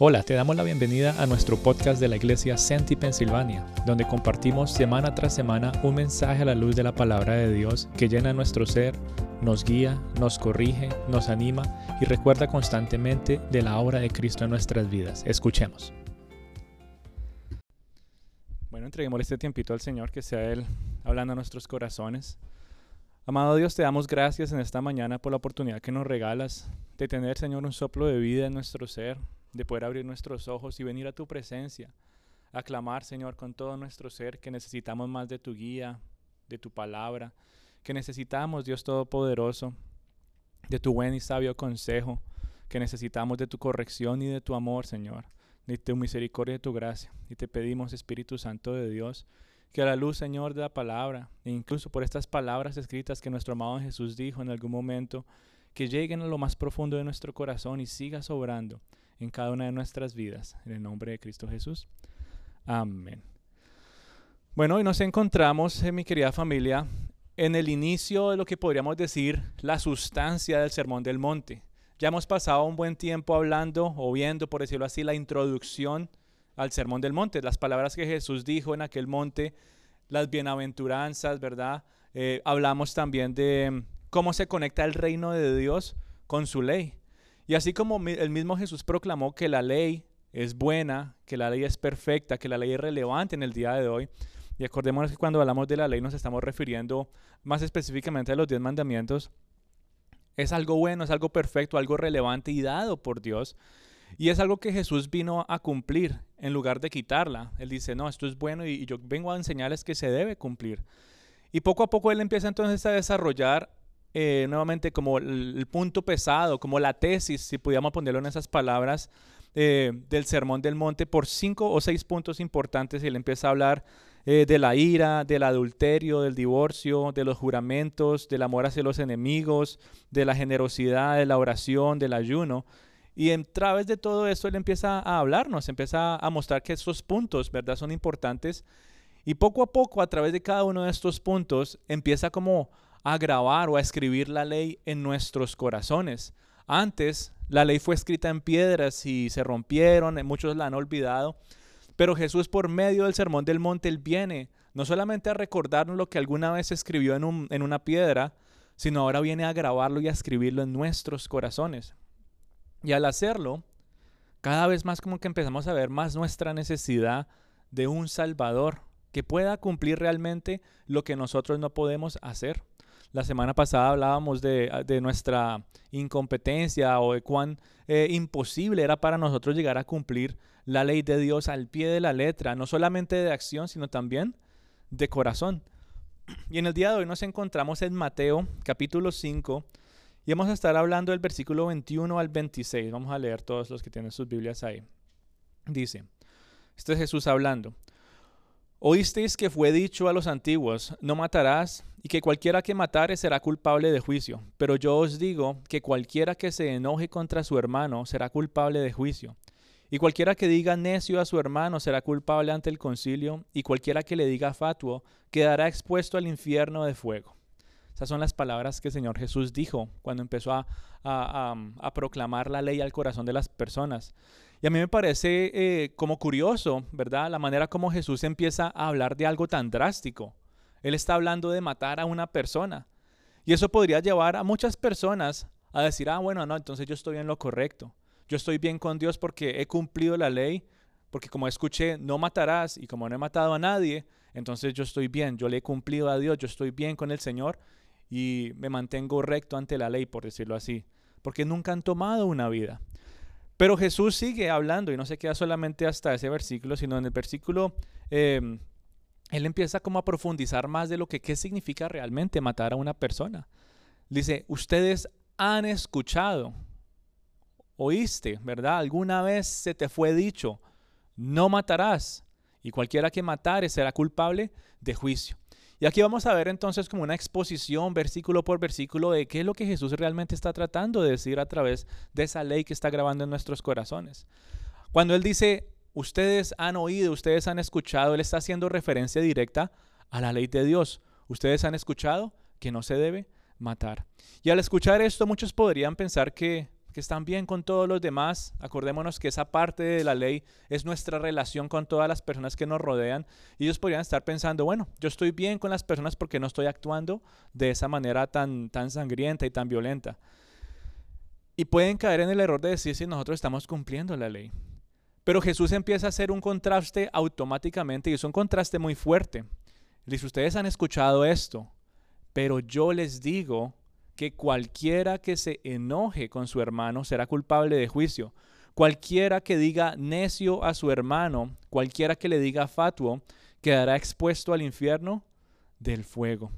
Hola, te damos la bienvenida a nuestro podcast de la iglesia Senti Pensilvania, donde compartimos semana tras semana un mensaje a la luz de la palabra de Dios que llena nuestro ser, nos guía, nos corrige, nos anima y recuerda constantemente de la obra de Cristo en nuestras vidas. Escuchemos. Bueno, entreguemos este tiempito al Señor, que sea Él hablando a nuestros corazones. Amado Dios, te damos gracias en esta mañana por la oportunidad que nos regalas de tener, Señor, un soplo de vida en nuestro ser, de poder abrir nuestros ojos y venir a tu presencia, a clamar, Señor, con todo nuestro ser que necesitamos más de tu guía, de tu palabra, que necesitamos, Dios Todopoderoso, de tu buen y sabio consejo, que necesitamos de tu corrección y de tu amor, Señor, de tu misericordia y de tu gracia. Y te pedimos, Espíritu Santo de Dios, que a la luz, Señor, de la palabra, e incluso por estas palabras escritas que nuestro amado Jesús dijo en algún momento, que lleguen a lo más profundo de nuestro corazón y siga sobrando en cada una de nuestras vidas. En el nombre de Cristo Jesús. Amén. Bueno, hoy nos encontramos, eh, mi querida familia, en el inicio de lo que podríamos decir la sustancia del Sermón del Monte. Ya hemos pasado un buen tiempo hablando o viendo, por decirlo así, la introducción al Sermón del Monte, las palabras que Jesús dijo en aquel monte, las bienaventuranzas, ¿verdad? Eh, hablamos también de cómo se conecta el reino de Dios con su ley. Y así como el mismo Jesús proclamó que la ley es buena, que la ley es perfecta, que la ley es relevante en el día de hoy, y acordémonos que cuando hablamos de la ley nos estamos refiriendo más específicamente a los diez mandamientos, es algo bueno, es algo perfecto, algo relevante y dado por Dios. Y es algo que Jesús vino a cumplir en lugar de quitarla. Él dice, no, esto es bueno y yo vengo a enseñarles que se debe cumplir. Y poco a poco él empieza entonces a desarrollar eh, nuevamente como el, punto pesado, como la tesis, si pudiéramos ponerlo en esas palabras, eh, del Sermón del Monte por cinco o seis puntos importantes. Y él empieza a hablar eh, de la ira, del adulterio, del divorcio, de los juramentos, del amor hacia los enemigos, de la generosidad, de la oración, del ayuno. Y a través de todo eso él empieza a hablarnos, empieza a mostrar que estos puntos, ¿verdad?, son importantes. Y poco a poco, a través de cada uno de estos puntos, empieza como a grabar o a escribir la ley en nuestros corazones. Antes la ley fue escrita en piedras y se rompieron, muchos la han olvidado, pero Jesús por medio del Sermón del Monte, Él viene no solamente a recordarnos lo que alguna vez escribió en, en una piedra, sino ahora viene a grabarlo y a escribirlo en nuestros corazones. Y al hacerlo, cada vez más como que empezamos a ver más nuestra necesidad de un Salvador que pueda cumplir realmente lo que nosotros no podemos hacer. La semana pasada hablábamos de, ah, nuestra incompetencia o de cuán eh, imposible era para nosotros llegar a cumplir la ley de Dios al pie de la letra, no solamente de acción, sino también de corazón. Y en el día de hoy nos encontramos en Mateo capítulo 5 y vamos a estar hablando del versículo 21 al 26. Vamos a leer todos los que tienen sus Biblias ahí. Dice, este es Jesús hablando. Oísteis que fue dicho a los antiguos, no matarás, y que cualquiera que matare será culpable de juicio. Pero yo os digo que cualquiera que se enoje contra su hermano será culpable de juicio. Y cualquiera que diga necio a su hermano será culpable ante el concilio, y cualquiera que le diga fatuo quedará expuesto al infierno de fuego. Esas son las palabras que el Señor Jesús dijo cuando empezó a, a proclamar la ley al corazón de las personas. Y a mí me parece eh, como curioso, ¿verdad? La manera como Jesús empieza a hablar de algo tan drástico. Él está hablando de matar a una persona. Y eso podría llevar a muchas personas a decir, ah, bueno, no, entonces yo estoy en lo correcto. Yo estoy bien con Dios porque he cumplido la ley, porque como escuché, no matarás y como no he matado a nadie, entonces yo estoy bien, yo le he cumplido a Dios, yo estoy bien con el Señor y me mantengo recto ante la ley, por decirlo así, porque nunca han tomado una vida. Pero Jesús sigue hablando y no se queda solamente hasta ese versículo, sino en el versículo, em, él empieza como a profundizar más de lo que qué significa realmente matar a una persona. Dice, ustedes han escuchado, oíste, ¿verdad? Alguna vez se te fue dicho, no matarás, y cualquiera que matare será culpable de juicio. Y aquí vamos a ver entonces como una exposición versículo por versículo de qué es lo que Jesús realmente está tratando de decir a través de esa ley que está grabando en nuestros corazones. Cuando Él dice, ustedes han oído, ustedes han escuchado, Él está haciendo referencia directa a la ley de Dios. Ustedes han escuchado que no se debe matar. Y al escuchar esto muchos podrían pensar que, que están bien con todos los demás. Acordémonos que esa parte de la ley es nuestra relación con todas las personas que nos rodean. Y ellos podrían estar pensando, bueno, yo estoy bien con las personas porque no estoy actuando de esa manera tan, tan sangrienta y tan violenta. Y pueden caer en el error de decir si nosotros estamos cumpliendo la ley. Pero Jesús empieza a hacer un contraste automáticamente y es un contraste muy fuerte. Dice, ustedes han escuchado esto, pero yo les digo que cualquiera que se enoje con su hermano será culpable de juicio. Cualquiera que diga necio a su hermano, cualquiera que le diga fatuo, quedará expuesto al infierno del fuego.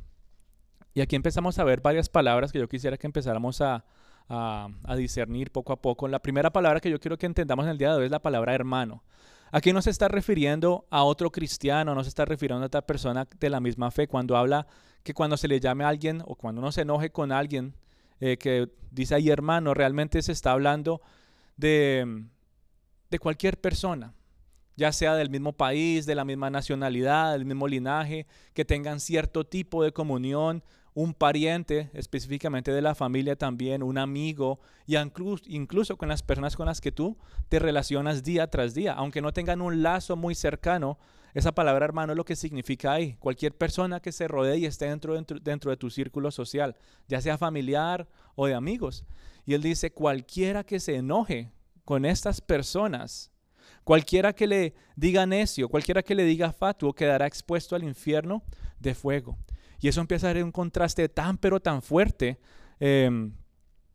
Y aquí empezamos a ver varias palabras que yo quisiera que empezáramos a, a, discernir poco a poco. La primera palabra que yo quiero que entendamos en el día de hoy es la palabra hermano. Aquí no se está refiriendo a otro cristiano, no se está refiriendo a otra persona de la misma fe. Cuando habla que cuando se le llame a alguien o cuando uno se enoje con alguien eh, que dice ahí hermano, realmente se está hablando de, de cualquier persona, ya sea del mismo país, de la misma nacionalidad, del mismo linaje, que tengan cierto tipo de comunión un pariente, específicamente de la familia también, un amigo, y incluso, incluso con las personas con las que tú te relacionas día tras día, aunque no tengan un lazo muy cercano, esa palabra hermano es lo que significa ahí. Cualquier persona que se rodee y esté dentro, dentro, dentro de tu círculo social, ya sea familiar o de amigos. Y él dice, cualquiera que se enoje con estas personas, cualquiera que le diga necio, cualquiera que le diga fatuo, quedará expuesto al infierno de fuego. Y eso empieza a ser un contraste tan, pero tan fuerte em,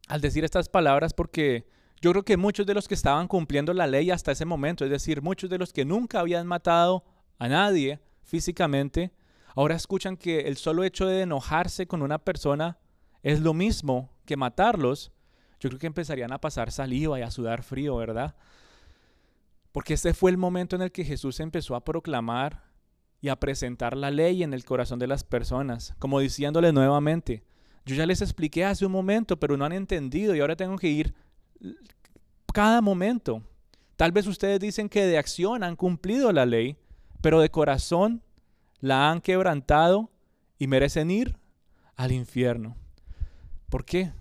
al decir estas palabras porque yo creo que muchos de los que estaban cumpliendo la ley hasta ese momento, es decir, muchos de los que nunca habían matado a nadie físicamente, ahora escuchan que el solo hecho de enojarse con una persona es lo mismo que matarlos. Yo creo que empezarían a pasar saliva y a sudar frío, ¿verdad? Porque este fue el momento en el que Jesús empezó a proclamar y a presentar la ley en el corazón de las personas, como diciéndole nuevamente, yo ya les expliqué hace un momento, pero no han entendido y ahora tengo que ir cada momento. Tal vez ustedes dicen que de acción han cumplido la ley, pero de corazón la han quebrantado y merecen ir al infierno. ¿Por qué?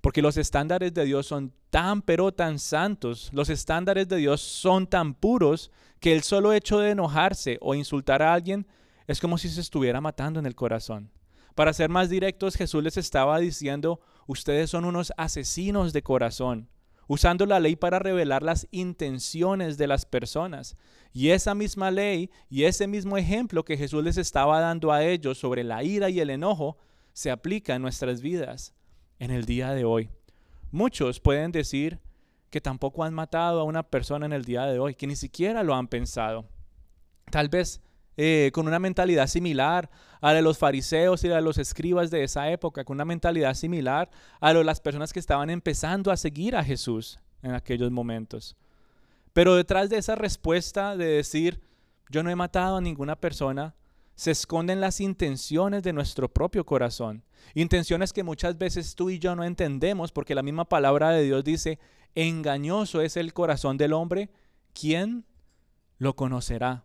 Porque los estándares de Dios son tan pero tan santos, los estándares de Dios son tan puros que el solo hecho de enojarse o insultar a alguien es como si se estuviera matando en el corazón. Para ser más directos, Jesús les estaba diciendo, ustedes son unos asesinos de corazón, usando la ley para revelar las intenciones de las personas. Y esa misma ley y ese mismo ejemplo que Jesús les estaba dando a ellos sobre la ira y el enojo se aplica en nuestras vidas en el día de hoy. Muchos pueden decir que tampoco han matado a una persona en el día de hoy, que ni siquiera lo han pensado. Tal vez eh, con una mentalidad similar a la de los fariseos y a los escribas de esa época, con una mentalidad similar a de las personas que estaban empezando a seguir a Jesús en aquellos momentos. Pero detrás de esa respuesta de decir, yo no he matado a ninguna persona, se esconden las intenciones de nuestro propio corazón. Intenciones que muchas veces tú y yo no entendemos porque la misma palabra de Dios dice, engañoso es el corazón del hombre, ¿quién lo conocerá?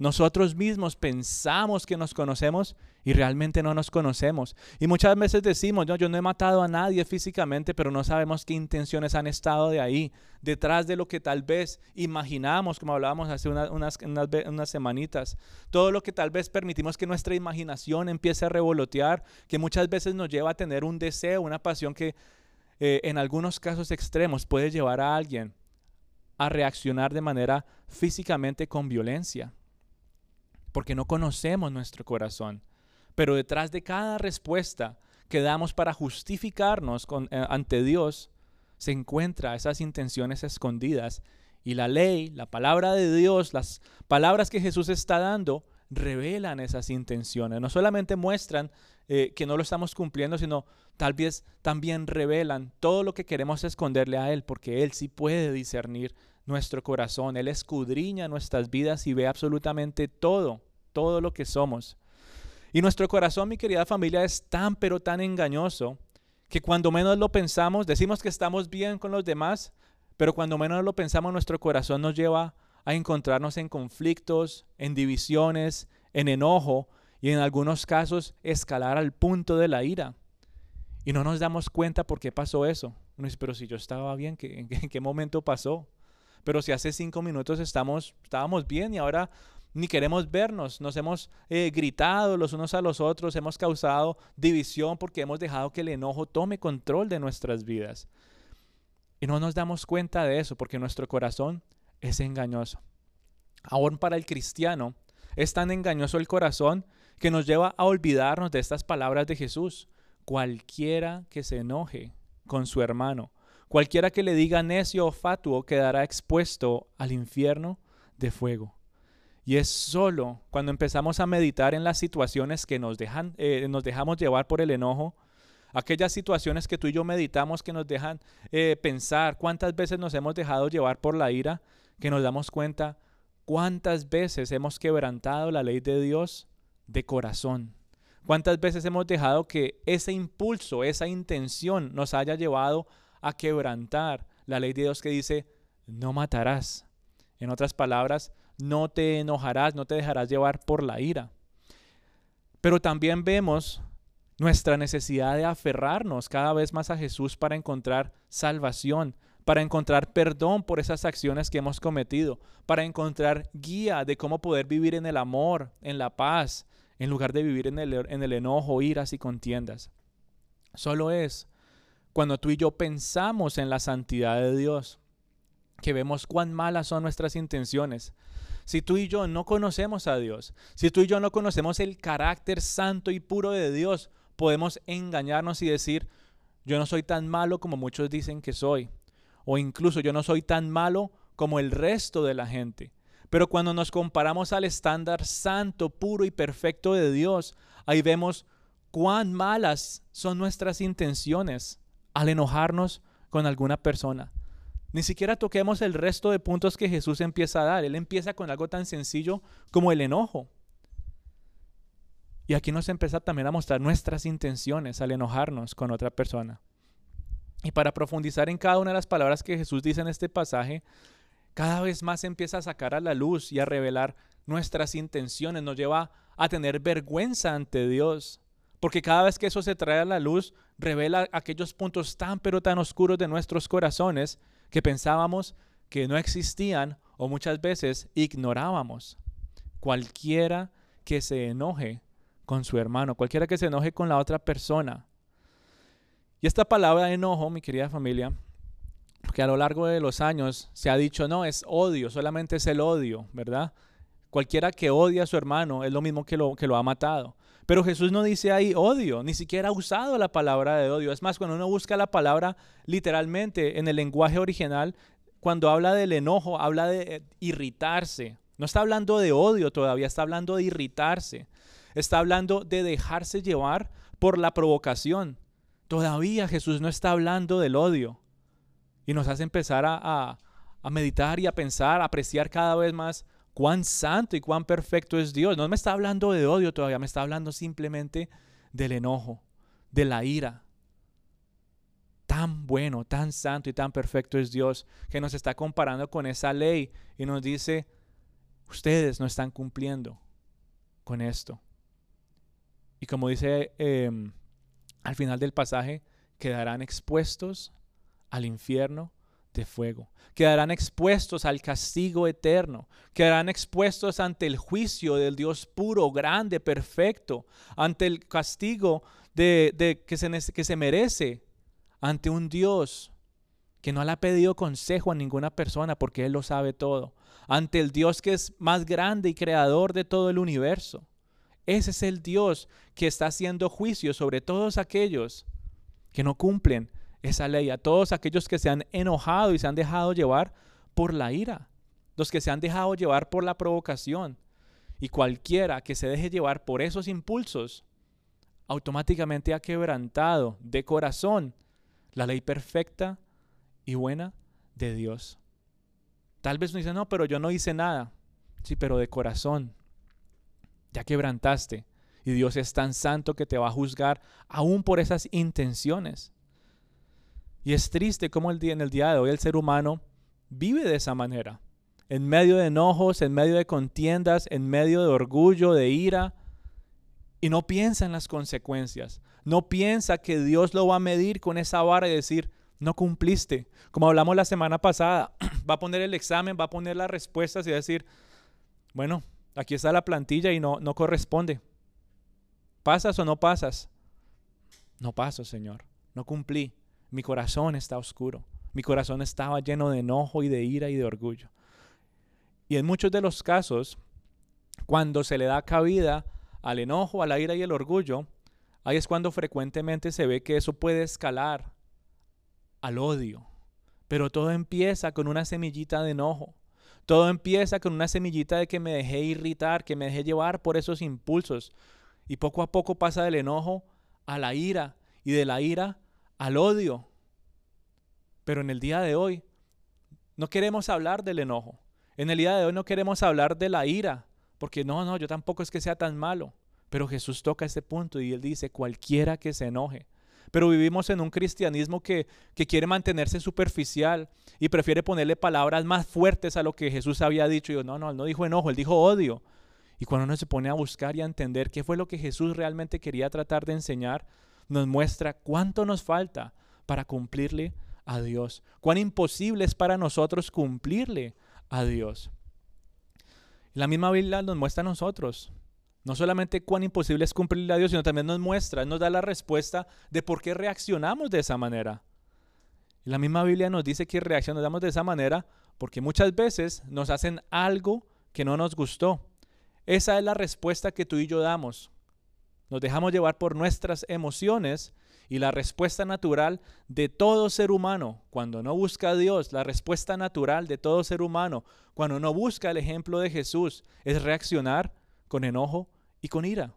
Nosotros mismos pensamos que nos conocemos y realmente no nos conocemos. Y muchas veces decimos, yo no he matado a nadie físicamente, pero no sabemos qué intenciones han estado de ahí, detrás de lo que tal vez imaginamos, como hablábamos hace unas, unas, semanitas. Todo lo que tal vez permitimos que nuestra imaginación empiece a revolotear, que muchas veces nos lleva a tener un deseo, una pasión que eh, en algunos casos extremos puede llevar a alguien a reaccionar de manera físicamente con violencia porque no conocemos nuestro corazón. Pero detrás de cada respuesta que damos para justificarnos eh, ante Dios, se encuentra esas intenciones escondidas. Y la ley, la palabra de Dios, las palabras que Jesús está dando, revelan esas intenciones. No solamente muestran eh, que no lo estamos cumpliendo, sino tal vez también revelan todo lo que queremos esconderle a Él, porque Él sí puede discernir nuestro corazón. Él escudriña nuestras vidas y ve absolutamente todo, todo lo que somos. Y nuestro corazón, mi querida familia, es tan pero tan engañoso que cuando menos lo pensamos, decimos que estamos bien con los demás, pero cuando menos lo pensamos, nuestro corazón nos lleva a encontrarnos en conflictos, en divisiones, en enojo y en algunos casos escalar al punto de la ira. Y no nos damos cuenta por qué pasó eso. Uno dice, pero si yo estaba bien, ¿qué, ¿en qué momento pasó? Pero si hace cinco minutos estábamos bien y ahora ni queremos vernos, nos hemos eh, gritado los unos a los otros, hemos causado división porque hemos dejado que el enojo tome control de nuestras vidas. Y no nos damos cuenta de eso porque nuestro corazón es engañoso. Aún para el cristiano es tan engañoso el corazón que nos lleva a olvidarnos de estas palabras de Jesús. Cualquiera que se enoje con su hermano, cualquiera que le diga necio o fatuo quedará expuesto al infierno de fuego. Y es solo cuando empezamos a meditar en las situaciones que nos, dejan, eh, nos dejamos llevar por el enojo, aquellas situaciones que tú y yo meditamos que nos dejan eh, pensar cuántas veces nos hemos dejado llevar por la ira, que nos damos cuenta cuántas veces hemos quebrantado la ley de Dios de corazón. ¿Cuántas veces hemos dejado que ese impulso, esa intención nos haya llevado a quebrantar la ley de Dios que dice, no matarás? En otras palabras, no te enojarás, no te dejarás llevar por la ira. Pero también vemos nuestra necesidad de aferrarnos cada vez más a Jesús para encontrar salvación, para encontrar perdón por esas acciones que hemos cometido, para encontrar guía de cómo poder vivir en el amor, en la paz, en lugar de vivir en el, en el enojo, iras y contiendas. Solo es cuando tú y yo pensamos en la santidad de Dios, que vemos cuán malas son nuestras intenciones, si tú y yo no conocemos a Dios, si tú y yo no conocemos el carácter santo y puro de Dios, podemos engañarnos y decir, yo no soy tan malo como muchos dicen que soy. O incluso yo no soy tan malo como el resto de la gente. Pero cuando nos comparamos al estándar santo, puro y perfecto de Dios, ahí vemos cuán malas son nuestras intenciones al enojarnos con alguna persona. Ni siquiera toquemos el resto de puntos que Jesús empieza a dar. Él empieza con algo tan sencillo como el enojo. Y aquí nos empieza también a mostrar nuestras intenciones al enojarnos con otra persona. Y para profundizar en cada una de las palabras que Jesús dice en este pasaje, cada vez más empieza a sacar a la luz y a revelar nuestras intenciones, nos lleva a tener vergüenza ante Dios. Porque cada vez que eso se trae a la luz, revela aquellos puntos tan pero tan oscuros de nuestros corazones que pensábamos que no existían o muchas veces ignorábamos. Cualquiera que se enoje con su hermano, cualquiera que se enoje con la otra persona. Y esta palabra enojo, mi querida familia, porque a lo largo de los años se ha dicho, no, es odio, solamente es el odio, ¿verdad? Cualquiera que odia a su hermano es lo mismo que lo, que lo ha matado. Pero Jesús no dice ahí odio, ni siquiera ha usado la palabra de odio. Es más, cuando uno busca la palabra literalmente en el lenguaje original, cuando habla del enojo, habla de eh, irritarse. No está hablando de odio todavía, está hablando de irritarse. Está hablando de dejarse llevar por la provocación. Todavía Jesús no está hablando del odio. Y nos hace empezar a, a meditar y a pensar, a apreciar cada vez más cuán santo y cuán perfecto es Dios. No me está hablando de odio todavía, me está hablando simplemente del enojo, de la ira. Tan bueno, tan santo y tan perfecto es Dios que nos está comparando con esa ley y nos dice, ustedes no están cumpliendo con esto. Y como dice em, al final del pasaje, quedarán expuestos al infierno de fuego. Quedarán expuestos al castigo eterno. Quedarán expuestos ante el juicio del Dios puro, grande, perfecto. Ante el castigo de, que, se, que se merece. Ante un Dios que no le ha pedido consejo a ninguna persona porque Él lo sabe todo. Ante el Dios que es más grande y creador de todo el universo. Ese es el Dios que está haciendo juicio sobre todos aquellos que no cumplen esa ley a todos aquellos que se han enojado y se han dejado llevar por la ira, los que se han dejado llevar por la provocación. Y cualquiera que se deje llevar por esos impulsos, automáticamente ha quebrantado de corazón la ley perfecta y buena de Dios. Tal vez no dice, no, pero yo no hice nada. Sí, pero de corazón. Ya quebrantaste. Y Dios es tan santo que te va a juzgar aún por esas intenciones. Y es triste cómo el día, en el día de hoy el ser humano vive de esa manera. En medio de enojos, en medio de contiendas, en medio de orgullo, de ira. Y no piensa en las consecuencias. No piensa que Dios lo va a medir con esa vara y decir, no cumpliste. Como hablamos la semana pasada, va a poner el examen, va a poner las respuestas y decir, bueno, aquí está la plantilla y no, no corresponde. ¿Pasas o no pasas? No paso, Señor. No cumplí. Mi corazón está oscuro. Mi corazón estaba lleno de enojo y de ira y de orgullo. Y en muchos de los casos, cuando se le da cabida al enojo, a la ira y el orgullo, ahí es cuando frecuentemente se ve que eso puede escalar al odio. Pero todo empieza con una semillita de enojo. Todo empieza con una semillita de que me dejé irritar, que me dejé llevar por esos impulsos. Y poco a poco pasa del enojo a la ira y de la ira al odio. Pero en el día de hoy no queremos hablar del enojo. En el día de hoy no queremos hablar de la ira, porque no, no, yo tampoco es que sea tan malo. Pero Jesús toca ese punto y él dice, cualquiera que se enoje. Pero vivimos en un cristianismo que, que quiere mantenerse superficial y prefiere ponerle palabras más fuertes a lo que Jesús había dicho. Y yo, no, no, él no dijo enojo, él dijo odio. Y cuando uno se pone a buscar y a entender qué fue lo que Jesús realmente quería tratar de enseñar, nos muestra cuánto nos falta para cumplirle a Dios. Cuán imposible es para nosotros cumplirle a Dios. La misma Biblia nos muestra a nosotros. No solamente cuán imposible es cumplirle a Dios, sino también nos muestra, nos da la respuesta de por qué reaccionamos de esa manera. La misma Biblia nos dice que reaccionamos de esa manera porque muchas veces nos hacen algo que no nos gustó. Esa es la respuesta que tú y yo damos. Nos dejamos llevar por nuestras emociones y la respuesta natural de todo ser humano, cuando no busca a Dios, la respuesta natural de todo ser humano, cuando no busca el ejemplo de Jesús, es reaccionar con enojo y con ira.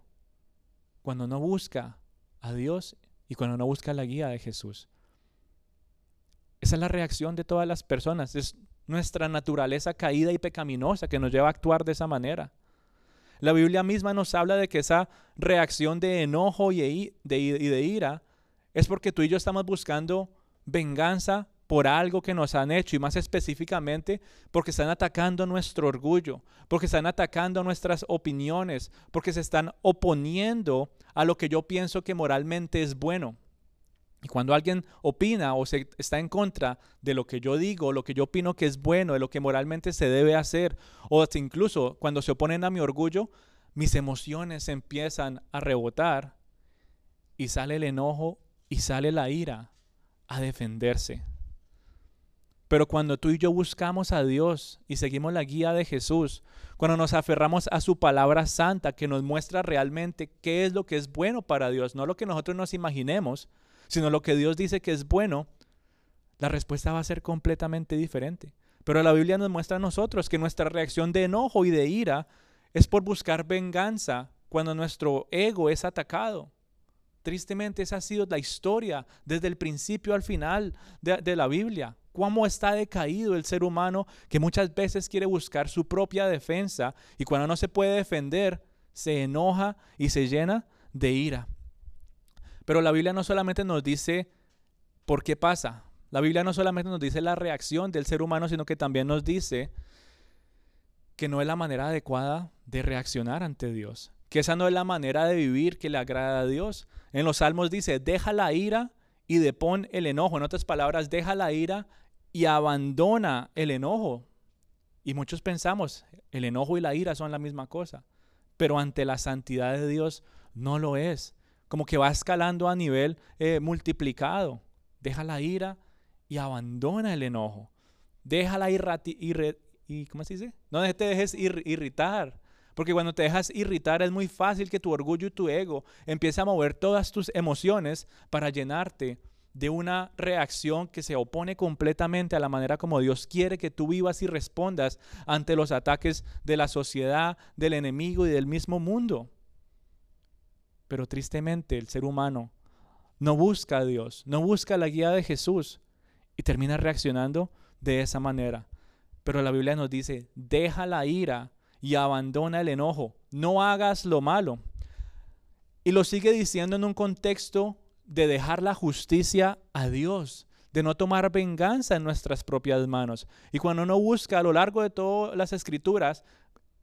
Cuando no busca a Dios y cuando no busca la guía de Jesús. Esa es la reacción de todas las personas. Es nuestra naturaleza caída y pecaminosa que nos lleva a actuar de esa manera. La Biblia misma nos habla de que esa reacción de enojo y de, ira es porque tú y yo estamos buscando venganza por algo que nos han hecho y más específicamente porque están atacando nuestro orgullo, porque están atacando nuestras opiniones, porque se están oponiendo a lo que yo pienso que moralmente es bueno. Y cuando alguien opina o se está en contra de lo que yo digo, lo que yo opino que es bueno, de lo que moralmente se debe hacer, o incluso cuando se oponen a mi orgullo, mis emociones empiezan a rebotar y sale el enojo y sale la ira a defenderse. Pero cuando tú y yo buscamos a Dios y seguimos la guía de Jesús, cuando nos aferramos a su palabra santa que nos muestra realmente qué es lo que es bueno para Dios, no lo que nosotros nos imaginemos, sino lo que Dios dice que es bueno, la respuesta va a ser completamente diferente. Pero la Biblia nos muestra a nosotros que nuestra reacción de enojo y de ira es por buscar venganza cuando nuestro ego es atacado. Tristemente esa ha sido la historia desde el principio al final de, la Biblia. Cómo está decaído el ser humano que muchas veces quiere buscar su propia defensa y cuando no se puede defender se enoja y se llena de ira. Pero la Biblia no solamente nos dice por qué pasa. La Biblia no solamente nos dice la reacción del ser humano, sino que también nos dice que no es la manera adecuada de reaccionar ante Dios, que esa no es la manera de vivir que le agrada a Dios. En los salmos dice, deja la ira y depón el enojo. En otras palabras, deja la ira y abandona el enojo. Y muchos pensamos, el enojo y la ira son la misma cosa, pero ante la santidad de Dios no lo es. Como que va escalando a nivel eh, multiplicado. Deja la ira y abandona el enojo. Deja la y ¿cómo se dice? No te dejes irritar. Porque cuando te dejas irritar es muy fácil que tu orgullo y tu ego empiece a mover todas tus emociones para llenarte de una reacción que se opone completamente a la manera como Dios quiere que tú vivas y respondas ante los ataques de la sociedad, del enemigo y del mismo mundo. Pero tristemente el ser humano no busca a Dios, no busca la guía de Jesús y termina reaccionando de esa manera. Pero la Biblia nos dice, deja la ira y abandona el enojo, no hagas lo malo. Y lo sigue diciendo en un contexto de dejar la justicia a Dios, de no tomar venganza en nuestras propias manos. Y cuando uno busca a lo largo de todas las escrituras,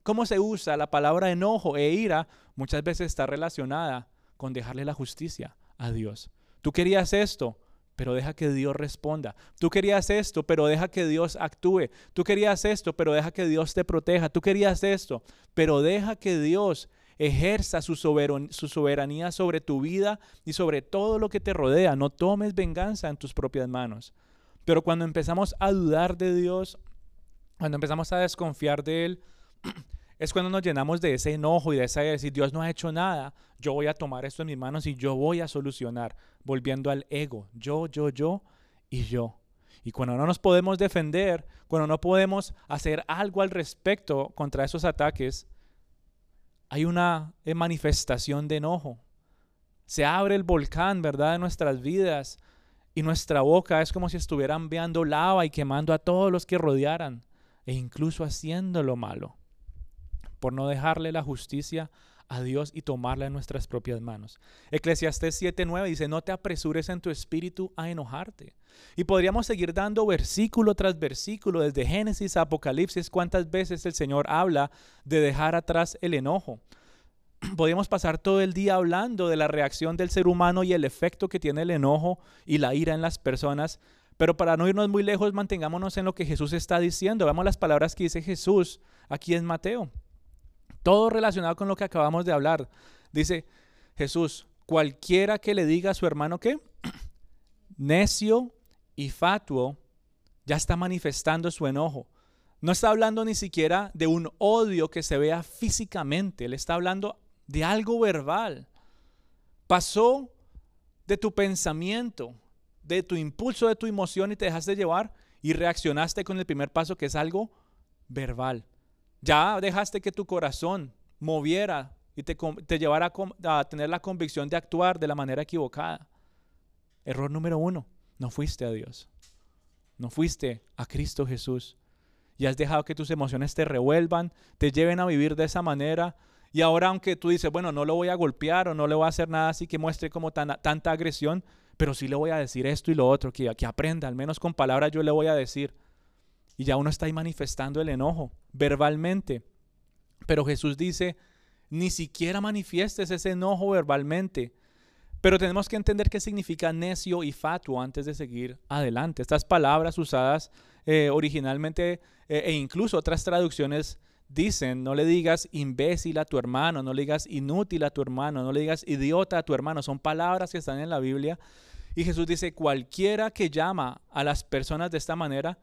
cómo se usa la palabra enojo e ira, muchas veces está relacionada con dejarle la justicia a Dios. Tú querías esto, pero deja que Dios responda. Tú querías esto, pero deja que Dios actúe. Tú querías esto, pero deja que Dios te proteja. Tú querías esto, pero deja que Dios ejerza su, soberanía sobre tu vida y sobre todo lo que te rodea. No tomes venganza en tus propias manos. Pero cuando empezamos a dudar de Dios, cuando empezamos a desconfiar de Él, es cuando nos llenamos de ese enojo y de esa de decir, Dios no ha hecho nada, yo voy a tomar esto en mis manos y yo voy a solucionar, volviendo al ego, yo, yo, yo y yo. Y cuando no nos podemos defender, cuando no podemos hacer algo al respecto contra esos ataques, hay una eh, manifestación de enojo. Se abre el volcán, ¿verdad?, de nuestras vidas y nuestra boca es como si estuvieran enviando lava y quemando a todos los que rodearan e incluso haciendo lo malo por no dejarle la justicia a Dios y tomarla en nuestras propias manos. Eclesiastés 7:9 dice, no te apresures en tu espíritu a enojarte. Y podríamos seguir dando versículo tras versículo, desde Génesis a Apocalipsis, cuántas veces el Señor habla de dejar atrás el enojo. Podríamos pasar todo el día hablando de la reacción del ser humano y el efecto que tiene el enojo y la ira en las personas, pero para no irnos muy lejos, mantengámonos en lo que Jesús está diciendo. Veamos las palabras que dice Jesús aquí en Mateo. Todo relacionado con lo que acabamos de hablar. Dice Jesús, cualquiera que le diga a su hermano que necio y fatuo, ya está manifestando su enojo. No está hablando ni siquiera de un odio que se vea físicamente, él está hablando de algo verbal. Pasó de tu pensamiento, de tu impulso, de tu emoción y te dejaste llevar y reaccionaste con el primer paso que es algo verbal. Ya dejaste que tu corazón moviera y te, llevara a, tener la convicción de actuar de la manera equivocada. Error número uno, no fuiste a Dios. No fuiste a Cristo Jesús. Y has dejado que tus emociones te revuelvan, te lleven a vivir de esa manera. Y ahora aunque tú dices, bueno, no lo voy a golpear o no le voy a hacer nada así que muestre como tanta agresión, pero sí le voy a decir esto y lo otro, que, que aprenda, al menos con palabras yo le voy a decir. Y ya uno está ahí manifestando el enojo verbalmente. Pero Jesús dice, ni siquiera manifiestes ese enojo verbalmente. Pero tenemos que entender qué significa necio y fatuo antes de seguir adelante. Estas palabras usadas eh, originalmente eh, e incluso otras traducciones dicen, no le digas imbécil a tu hermano, no le digas inútil a tu hermano, no le digas idiota a tu hermano. Son palabras que están en la Biblia. Y Jesús dice, cualquiera que llama a las personas de esta manera,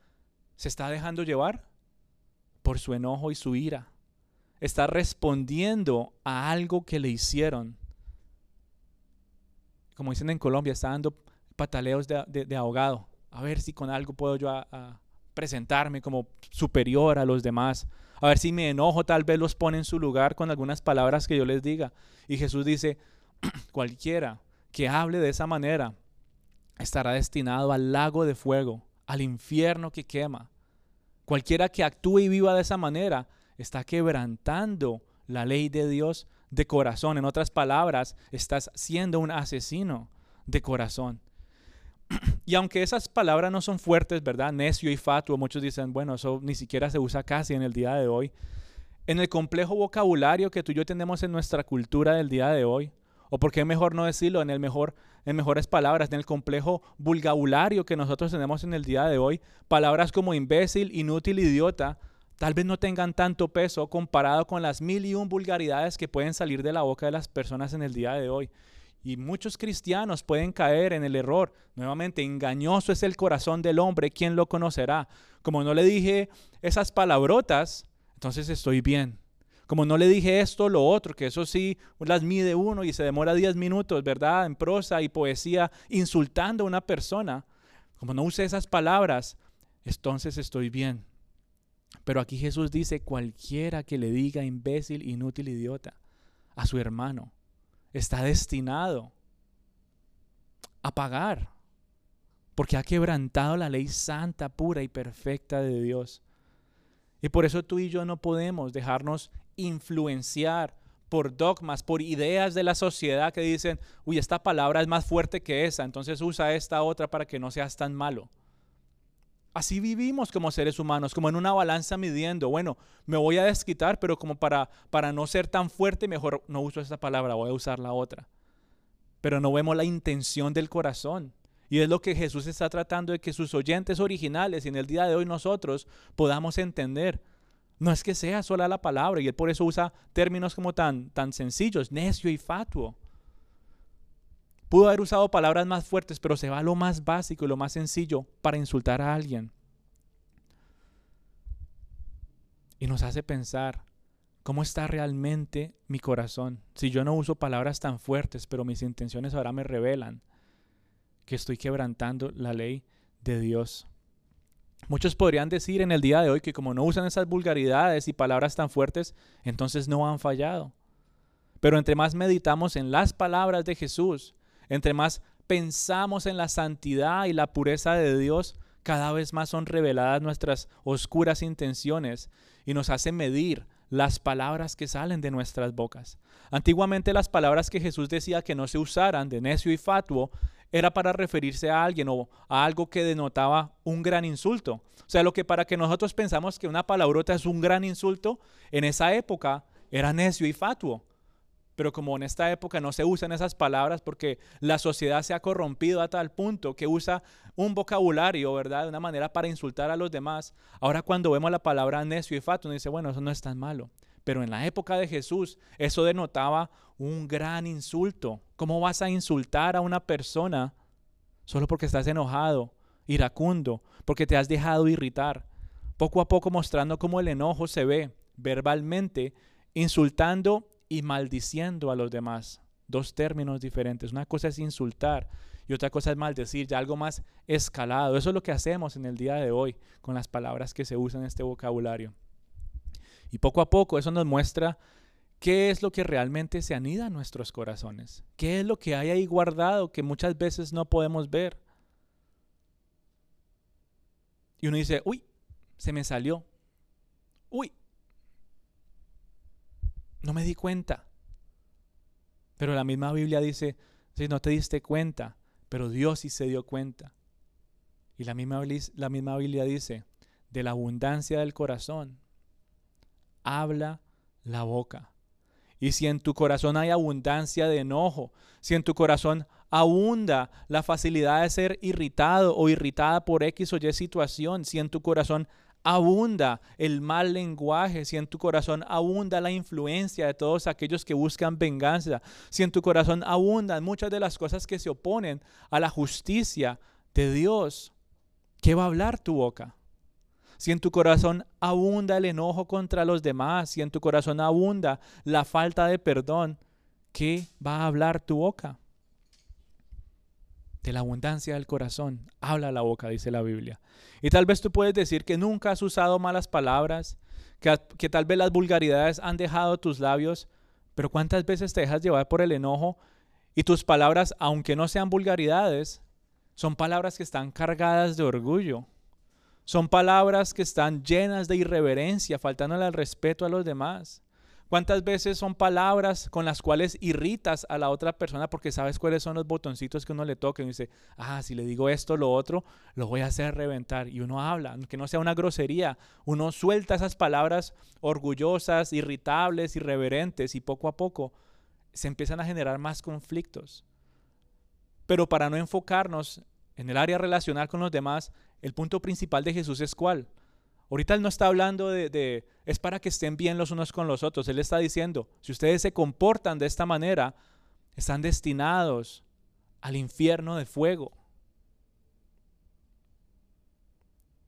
se está dejando llevar por su enojo y su ira. Está respondiendo a algo que le hicieron. Como dicen en Colombia, está dando pataleos de, ahogado. A ver si con algo puedo yo presentarme como superior a los demás. A ver si me enojo, tal vez los pone en su lugar con algunas palabras que yo les diga. Y Jesús dice, cualquiera que hable de esa manera estará destinado al lago de fuego al infierno que quema. Cualquiera que actúe y viva de esa manera está quebrantando la ley de Dios de corazón. En otras palabras, estás siendo un asesino de corazón. Y aunque esas palabras no son fuertes, ¿verdad? Necio y fatuo, muchos dicen, bueno, eso ni siquiera se usa casi en el día de hoy. En el complejo vocabulario que tú y yo tenemos en nuestra cultura del día de hoy, o por qué mejor no decirlo en el mejor en mejores palabras, en el complejo vulgabulario que nosotros tenemos en el día de hoy, palabras como imbécil, inútil, idiota, tal vez no tengan tanto peso comparado con las mil y un vulgaridades que pueden salir de la boca de las personas en el día de hoy. Y muchos cristianos pueden caer en el error. Nuevamente, engañoso es el corazón del hombre, ¿quién lo conocerá? Como no le dije esas palabrotas, entonces estoy bien. Como no le dije esto, lo otro, que eso sí las mide uno y se demora 10 minutos, ¿verdad? En prosa y poesía, insultando a una persona. Como no use esas palabras, entonces estoy bien. Pero aquí Jesús dice, cualquiera que le diga imbécil, inútil, idiota a su hermano, está destinado a pagar, porque ha quebrantado la ley santa, pura y perfecta de Dios. Y por eso tú y yo no podemos dejarnos influenciar por dogmas, por ideas de la sociedad que dicen, uy, esta palabra es más fuerte que esa, entonces usa esta otra para que no seas tan malo. Así vivimos como seres humanos, como en una balanza midiendo, bueno, me voy a desquitar, pero como para, para no ser tan fuerte, mejor no uso esta palabra, voy a usar la otra. Pero no vemos la intención del corazón. Y es lo que Jesús está tratando de que sus oyentes originales y en el día de hoy nosotros podamos entender. No es que sea sola la palabra y él por eso usa términos como tan, tan sencillos, necio y fatuo. Pudo haber usado palabras más fuertes, pero se va a lo más básico y lo más sencillo para insultar a alguien. Y nos hace pensar, ¿cómo está realmente mi corazón? Si yo no uso palabras tan fuertes, pero mis intenciones ahora me revelan que estoy quebrantando la ley de Dios. Muchos podrían decir en el día de hoy que como no usan esas vulgaridades y palabras tan fuertes, entonces no han fallado. Pero entre más meditamos en las palabras de Jesús, entre más pensamos en la santidad y la pureza de Dios, cada vez más son reveladas nuestras oscuras intenciones y nos hace medir las palabras que salen de nuestras bocas. Antiguamente las palabras que Jesús decía que no se usaran de necio y fatuo era para referirse a alguien o a algo que denotaba un gran insulto. O sea, lo que para que nosotros pensamos que una palabrota es un gran insulto, en esa época era necio y fatuo. Pero como en esta época no se usan esas palabras porque la sociedad se ha corrompido a tal punto que usa un vocabulario, ¿verdad? De una manera para insultar a los demás. Ahora cuando vemos la palabra necio y fatuo, uno dice, bueno, eso no es tan malo. Pero en la época de Jesús eso denotaba un gran insulto. ¿Cómo vas a insultar a una persona solo porque estás enojado, iracundo, porque te has dejado irritar? Poco a poco mostrando cómo el enojo se ve verbalmente, insultando y maldiciendo a los demás. Dos términos diferentes. Una cosa es insultar y otra cosa es maldecir, ya algo más escalado. Eso es lo que hacemos en el día de hoy con las palabras que se usan en este vocabulario. Y poco a poco eso nos muestra qué es lo que realmente se anida en nuestros corazones. ¿Qué es lo que hay ahí guardado que muchas veces no podemos ver? Y uno dice, uy, se me salió. Uy, no me di cuenta. Pero la misma Biblia dice, si no te diste cuenta, pero Dios sí se dio cuenta. Y la misma, la misma Biblia dice, de la abundancia del corazón, habla la boca. Y si en tu corazón hay abundancia de enojo, si en tu corazón abunda la facilidad de ser irritado o irritada por X o Y situación, si en tu corazón abunda el mal lenguaje, si en tu corazón abunda la influencia de todos aquellos que buscan venganza, si en tu corazón abundan muchas de las cosas que se oponen a la justicia de Dios, ¿qué va a hablar tu boca? Si en tu corazón abunda el enojo contra los demás, si en tu corazón abunda la falta de perdón, ¿qué va a hablar tu boca? De la abundancia del corazón habla la boca, dice la Biblia. Y tal vez tú puedes decir que nunca has usado malas palabras, que, tal vez las vulgaridades han dejado tus labios, pero ¿cuántas veces te dejas llevar por el enojo y tus palabras, aunque no sean vulgaridades, son palabras que están cargadas de orgullo? Son palabras que están llenas de irreverencia, faltándole al respeto a los demás. ¿Cuántas veces son palabras con las cuales irritas a la otra persona porque sabes cuáles son los botoncitos que uno le toca y dice, ah, si le digo esto, lo otro, lo voy a hacer reventar? Y uno habla, aunque no sea una grosería, uno suelta esas palabras orgullosas, irritables, irreverentes y poco a poco se empiezan a generar más conflictos. Pero para no enfocarnos en el área relacional con los demás, el punto principal de Jesús es cuál? Ahorita Él no está hablando de, es para que estén bien los unos con los otros. Él está diciendo, si ustedes se comportan de esta manera, están destinados al infierno de fuego.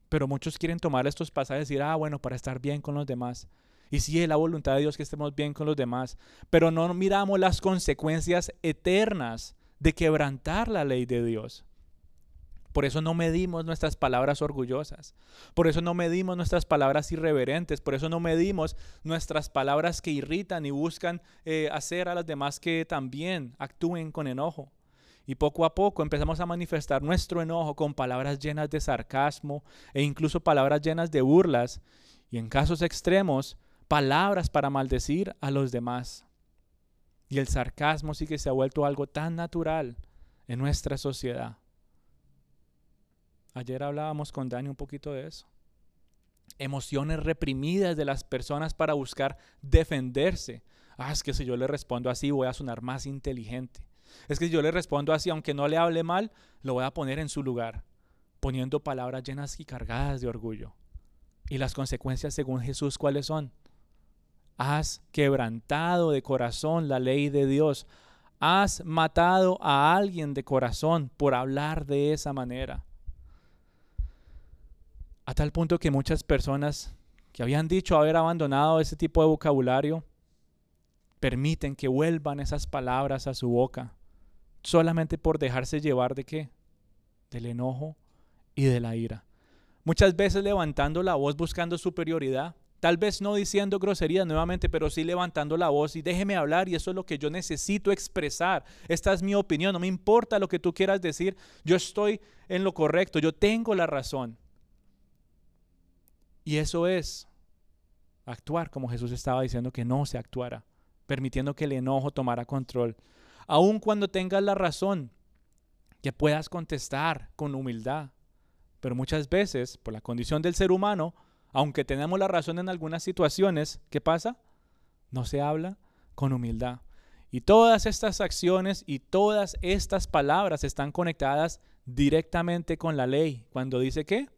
Pero muchos quieren tomar estos pasajes y decir, ah, bueno, para estar bien con los demás. Y sí, es la voluntad de Dios que estemos bien con los demás. Pero no miramos las consecuencias eternas de quebrantar la ley de Dios. Por eso no medimos nuestras palabras orgullosas. Por eso no medimos nuestras palabras irreverentes. Por eso no medimos nuestras palabras que irritan y buscan eh, hacer a las demás que también actúen con enojo. Y poco a poco empezamos a manifestar nuestro enojo con palabras llenas de sarcasmo e incluso palabras llenas de burlas. Y en casos extremos, palabras para maldecir a los demás. Y el sarcasmo sí que se ha vuelto algo tan natural en nuestra sociedad. Ayer hablábamos con Dani un poquito de eso. Emociones reprimidas de las personas para buscar defenderse. Ah, es que si yo le respondo así voy a sonar más inteligente. Es que si yo le respondo así, aunque no le hable mal, lo voy a poner en su lugar, poniendo palabras llenas y cargadas de orgullo. Y las consecuencias, según Jesús, ¿cuáles son? Has quebrantado de corazón la ley de Dios. Has matado a alguien de corazón por hablar de esa manera. A tal punto que muchas personas que habían dicho haber abandonado ese tipo de vocabulario, permiten que vuelvan esas palabras a su boca, solamente por dejarse llevar de qué? Del enojo y de la ira. Muchas veces levantando la voz buscando superioridad, tal vez no diciendo groserías nuevamente, pero sí levantando la voz y déjeme hablar y eso es lo que yo necesito expresar. Esta es mi opinión, no me importa lo que tú quieras decir, yo estoy en lo correcto, yo tengo la razón. Y eso es actuar como Jesús estaba diciendo que no se actuara, permitiendo que el enojo tomara control. Aun cuando tengas la razón, que puedas contestar con humildad. Pero muchas veces, por la condición del ser humano, aunque tenemos la razón en algunas situaciones, ¿qué pasa? No se habla con humildad. Y todas estas acciones y todas estas palabras están conectadas directamente con la ley. Cuando dice que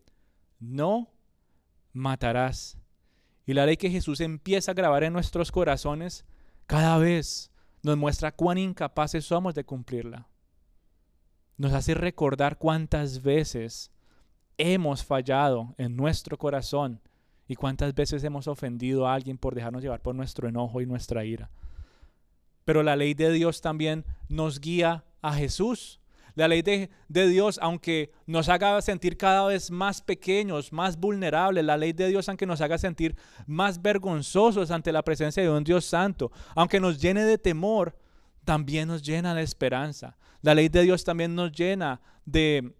no matarás. Y la ley que Jesús empieza a grabar en nuestros corazones cada vez nos muestra cuán incapaces somos de cumplirla. Nos hace recordar cuántas veces hemos fallado en nuestro corazón y cuántas veces hemos ofendido a alguien por dejarnos llevar por nuestro enojo y nuestra ira. Pero la ley de Dios también nos guía a Jesús la ley de, Dios, aunque nos haga sentir cada vez más pequeños, más vulnerables, la ley de Dios, aunque nos haga sentir más vergonzosos ante la presencia de un Dios santo, aunque nos llene de temor, también nos llena de esperanza. La ley de Dios también nos llena de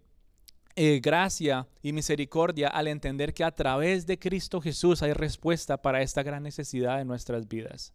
eh, gracia y misericordia al entender que a través de Cristo Jesús hay respuesta para esta gran necesidad de nuestras vidas.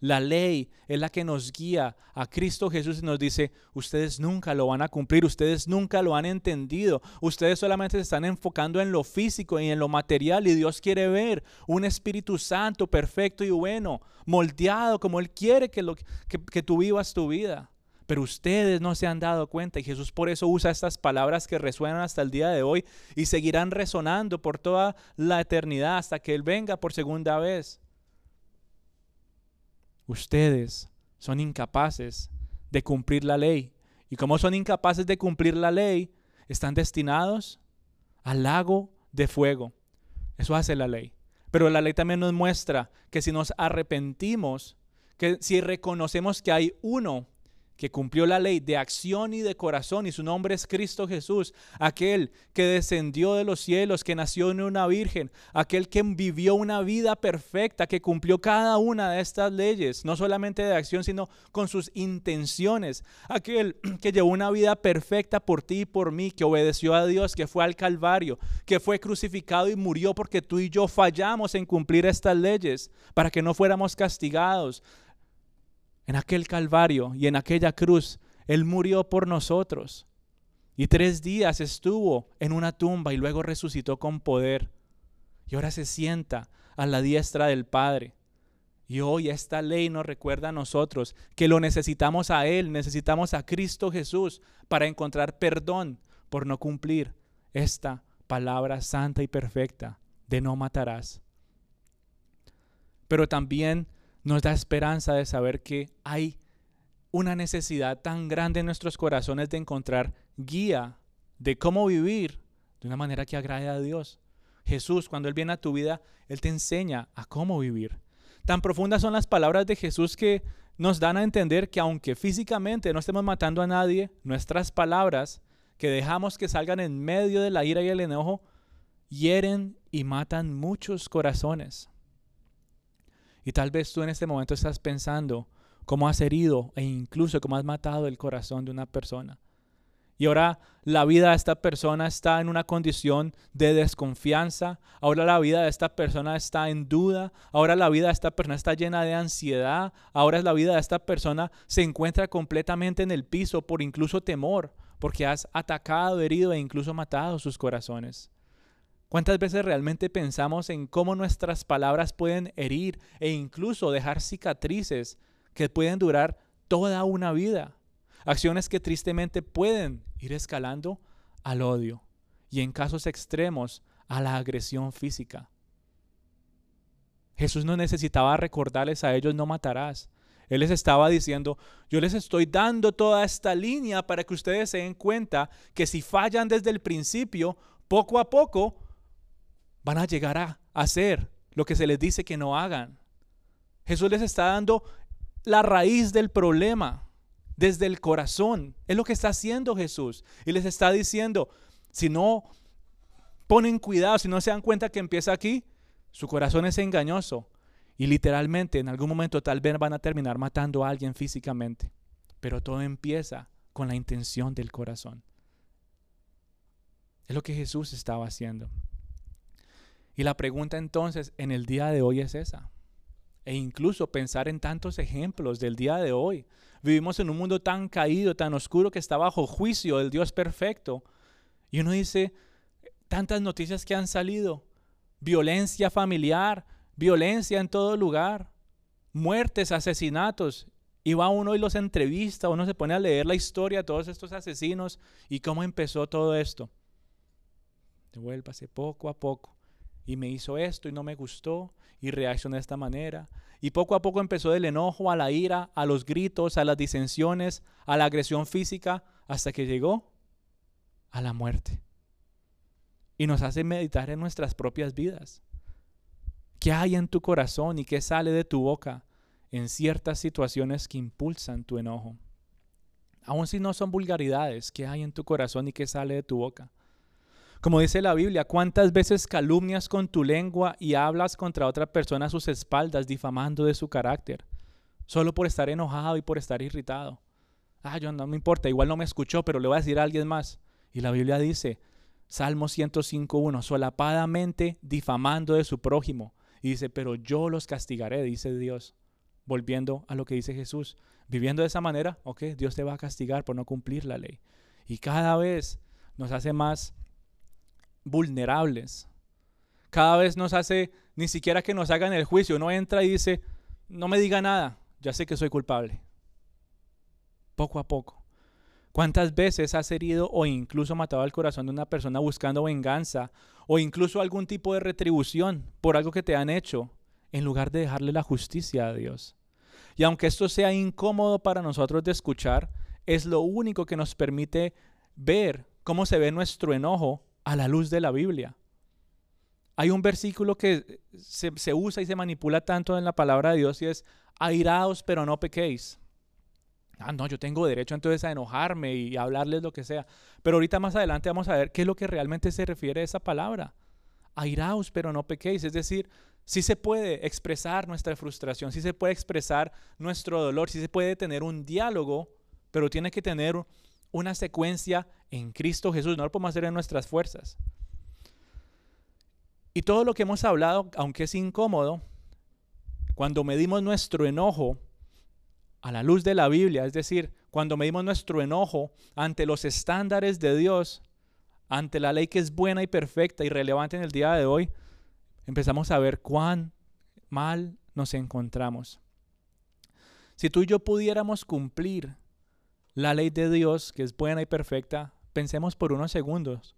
La ley es la que nos guía a Cristo Jesús y nos dice, ustedes nunca lo van a cumplir, ustedes nunca lo han entendido, ustedes solamente se están enfocando en lo físico y en lo material y Dios quiere ver un Espíritu Santo perfecto y bueno, moldeado como Él quiere que, lo, que, tú vivas tu vida. Pero ustedes no se han dado cuenta y Jesús por eso usa estas palabras que resuenan hasta el día de hoy y seguirán resonando por toda la eternidad hasta que Él venga por segunda vez ustedes son incapaces de cumplir la ley. Y como son incapaces de cumplir la ley, están destinados al lago de fuego. Eso hace la ley. Pero la ley también nos muestra que si nos arrepentimos, que si reconocemos que hay uno que cumplió la ley de acción y de corazón, y su nombre es Cristo Jesús, aquel que descendió de los cielos, que nació en una virgen, aquel que vivió una vida perfecta, que cumplió cada una de estas leyes, no solamente de acción, sino con sus intenciones, aquel que llevó una vida perfecta por ti y por mí, que obedeció a Dios, que fue al Calvario, que fue crucificado y murió porque tú y yo fallamos en cumplir estas leyes, para que no fuéramos castigados, en aquel Calvario y en aquella cruz, Él murió por nosotros. Y tres días estuvo en una tumba y luego resucitó con poder. Y ahora se sienta a la diestra del Padre. Y hoy esta ley nos recuerda a nosotros que lo necesitamos a Él, necesitamos a Cristo Jesús para encontrar perdón por no cumplir esta palabra santa y perfecta de no matarás. Pero también nos da esperanza de saber que hay una necesidad tan grande en nuestros corazones de encontrar guía de cómo vivir de una manera que agrade a Dios. Jesús, cuando Él viene a tu vida, Él te enseña a cómo vivir. Tan profundas son las palabras de Jesús que nos dan a entender que aunque físicamente no estemos matando a nadie, nuestras palabras que dejamos que salgan en medio de la ira y el enojo, hieren y matan muchos corazones. Y tal vez tú en este momento estás pensando cómo has herido e incluso cómo has matado el corazón de una persona. Y ahora la vida de esta persona está en una condición de desconfianza. Ahora la vida de esta persona está en duda. Ahora la vida de esta persona está llena de ansiedad. Ahora la vida de esta persona se encuentra completamente en el piso por incluso temor, porque has atacado, herido e incluso matado sus corazones. ¿Cuántas veces realmente pensamos en cómo nuestras palabras pueden herir e incluso dejar cicatrices que pueden durar toda una vida? Acciones que tristemente pueden ir escalando al odio y en casos extremos a la agresión física. Jesús no necesitaba recordarles a ellos no matarás. Él les estaba diciendo, yo les estoy dando toda esta línea para que ustedes se den cuenta que si fallan desde el principio, poco a poco van a llegar a hacer lo que se les dice que no hagan. Jesús les está dando la raíz del problema desde el corazón. Es lo que está haciendo Jesús. Y les está diciendo, si no ponen cuidado, si no se dan cuenta que empieza aquí, su corazón es engañoso. Y literalmente en algún momento tal vez van a terminar matando a alguien físicamente. Pero todo empieza con la intención del corazón. Es lo que Jesús estaba haciendo. Y la pregunta entonces en el día de hoy es esa. E incluso pensar en tantos ejemplos del día de hoy. Vivimos en un mundo tan caído, tan oscuro, que está bajo juicio del Dios perfecto. Y uno dice, tantas noticias que han salido. Violencia familiar, violencia en todo lugar, muertes, asesinatos. Y va uno y los entrevista, uno se pone a leer la historia de todos estos asesinos y cómo empezó todo esto. Devuélvase poco a poco. Y me hizo esto y no me gustó y reaccioné de esta manera. Y poco a poco empezó del enojo a la ira, a los gritos, a las disensiones, a la agresión física, hasta que llegó a la muerte. Y nos hace meditar en nuestras propias vidas. ¿Qué hay en tu corazón y qué sale de tu boca en ciertas situaciones que impulsan tu enojo? Aun si no son vulgaridades, ¿qué hay en tu corazón y qué sale de tu boca? Como dice la Biblia, ¿cuántas veces calumnias con tu lengua y hablas contra otra persona a sus espaldas, difamando de su carácter? Solo por estar enojado y por estar irritado. Ah, yo no me importa, igual no me escuchó, pero le voy a decir a alguien más. Y la Biblia dice, Salmo 105.1, solapadamente difamando de su prójimo. Y dice, pero yo los castigaré, dice Dios. Volviendo a lo que dice Jesús. Viviendo de esa manera, ok, Dios te va a castigar por no cumplir la ley. Y cada vez nos hace más vulnerables. Cada vez nos hace, ni siquiera que nos hagan el juicio, uno entra y dice, no me diga nada, ya sé que soy culpable. Poco a poco. ¿Cuántas veces has herido o incluso matado al corazón de una persona buscando venganza o incluso algún tipo de retribución por algo que te han hecho en lugar de dejarle la justicia a Dios? Y aunque esto sea incómodo para nosotros de escuchar, es lo único que nos permite ver cómo se ve nuestro enojo a la luz de la Biblia. Hay un versículo que se, usa y se manipula tanto en la palabra de Dios y es, airaos pero no pequéis. Ah, no, yo tengo derecho entonces a enojarme y hablarles lo que sea. Pero ahorita más adelante vamos a ver qué es lo que realmente se refiere a esa palabra. Airaos pero no pequéis. Es decir, sí se puede expresar nuestra frustración, sí se puede expresar nuestro dolor, sí se puede tener un diálogo, pero tiene que tener una secuencia en Cristo Jesús, no lo podemos hacer en nuestras fuerzas. Y todo lo que hemos hablado, aunque es incómodo, cuando medimos nuestro enojo a la luz de la Biblia, es decir, cuando medimos nuestro enojo ante los estándares de Dios, ante la ley que es buena y perfecta y relevante en el día de hoy, empezamos a ver cuán mal nos encontramos. Si tú y yo pudiéramos cumplir la ley de Dios, que es buena y perfecta, pensemos por unos segundos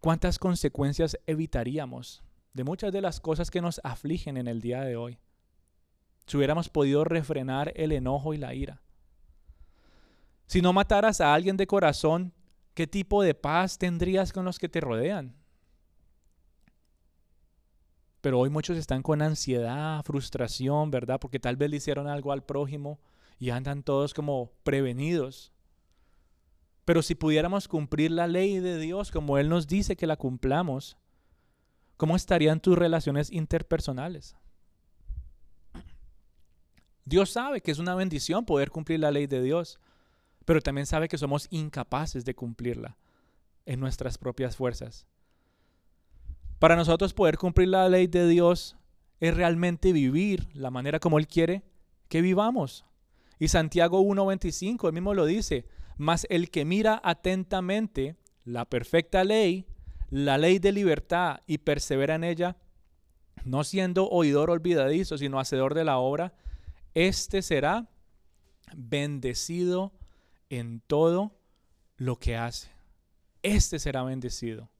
cuántas consecuencias evitaríamos de muchas de las cosas que nos afligen en el día de hoy. Si hubiéramos podido refrenar el enojo y la ira. Si no mataras a alguien de corazón, ¿qué tipo de paz tendrías con los que te rodean? Pero hoy muchos están con ansiedad, frustración, ¿verdad? Porque tal vez le hicieron algo al prójimo y andan todos como prevenidos. Pero si pudiéramos cumplir la ley de Dios como Él nos dice que la cumplamos, ¿cómo estarían tus relaciones interpersonales? Dios sabe que es una bendición poder cumplir la ley de Dios, pero también sabe que somos incapaces de cumplirla en nuestras propias fuerzas. Para nosotros poder cumplir la ley de Dios es realmente vivir la manera como Él quiere que vivamos. Y Santiago 1.25, él mismo lo dice, mas el que mira atentamente la perfecta ley, la ley de libertad y persevera en ella, no siendo oidor olvidadizo, sino hacedor de la obra, éste será bendecido en todo lo que hace. Este será bendecido.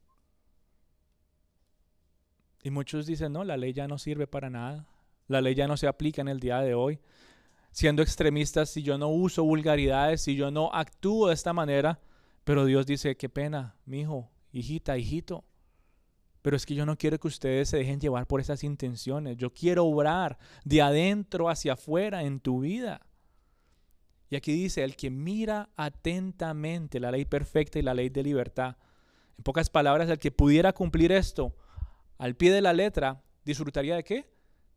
Y muchos dicen, no, la ley ya no sirve para nada. La ley ya no se aplica en el día de hoy. Siendo extremistas, si yo no uso vulgaridades, si yo no actúo de esta manera, pero Dios dice, qué pena, mi hijo, hijita, hijito. Pero es que yo no quiero que ustedes se dejen llevar por esas intenciones. Yo quiero obrar de adentro hacia afuera en tu vida. Y aquí dice, el que mira atentamente la ley perfecta y la ley de libertad. En pocas palabras, el que pudiera cumplir esto al pie de la letra, disfrutaría de qué?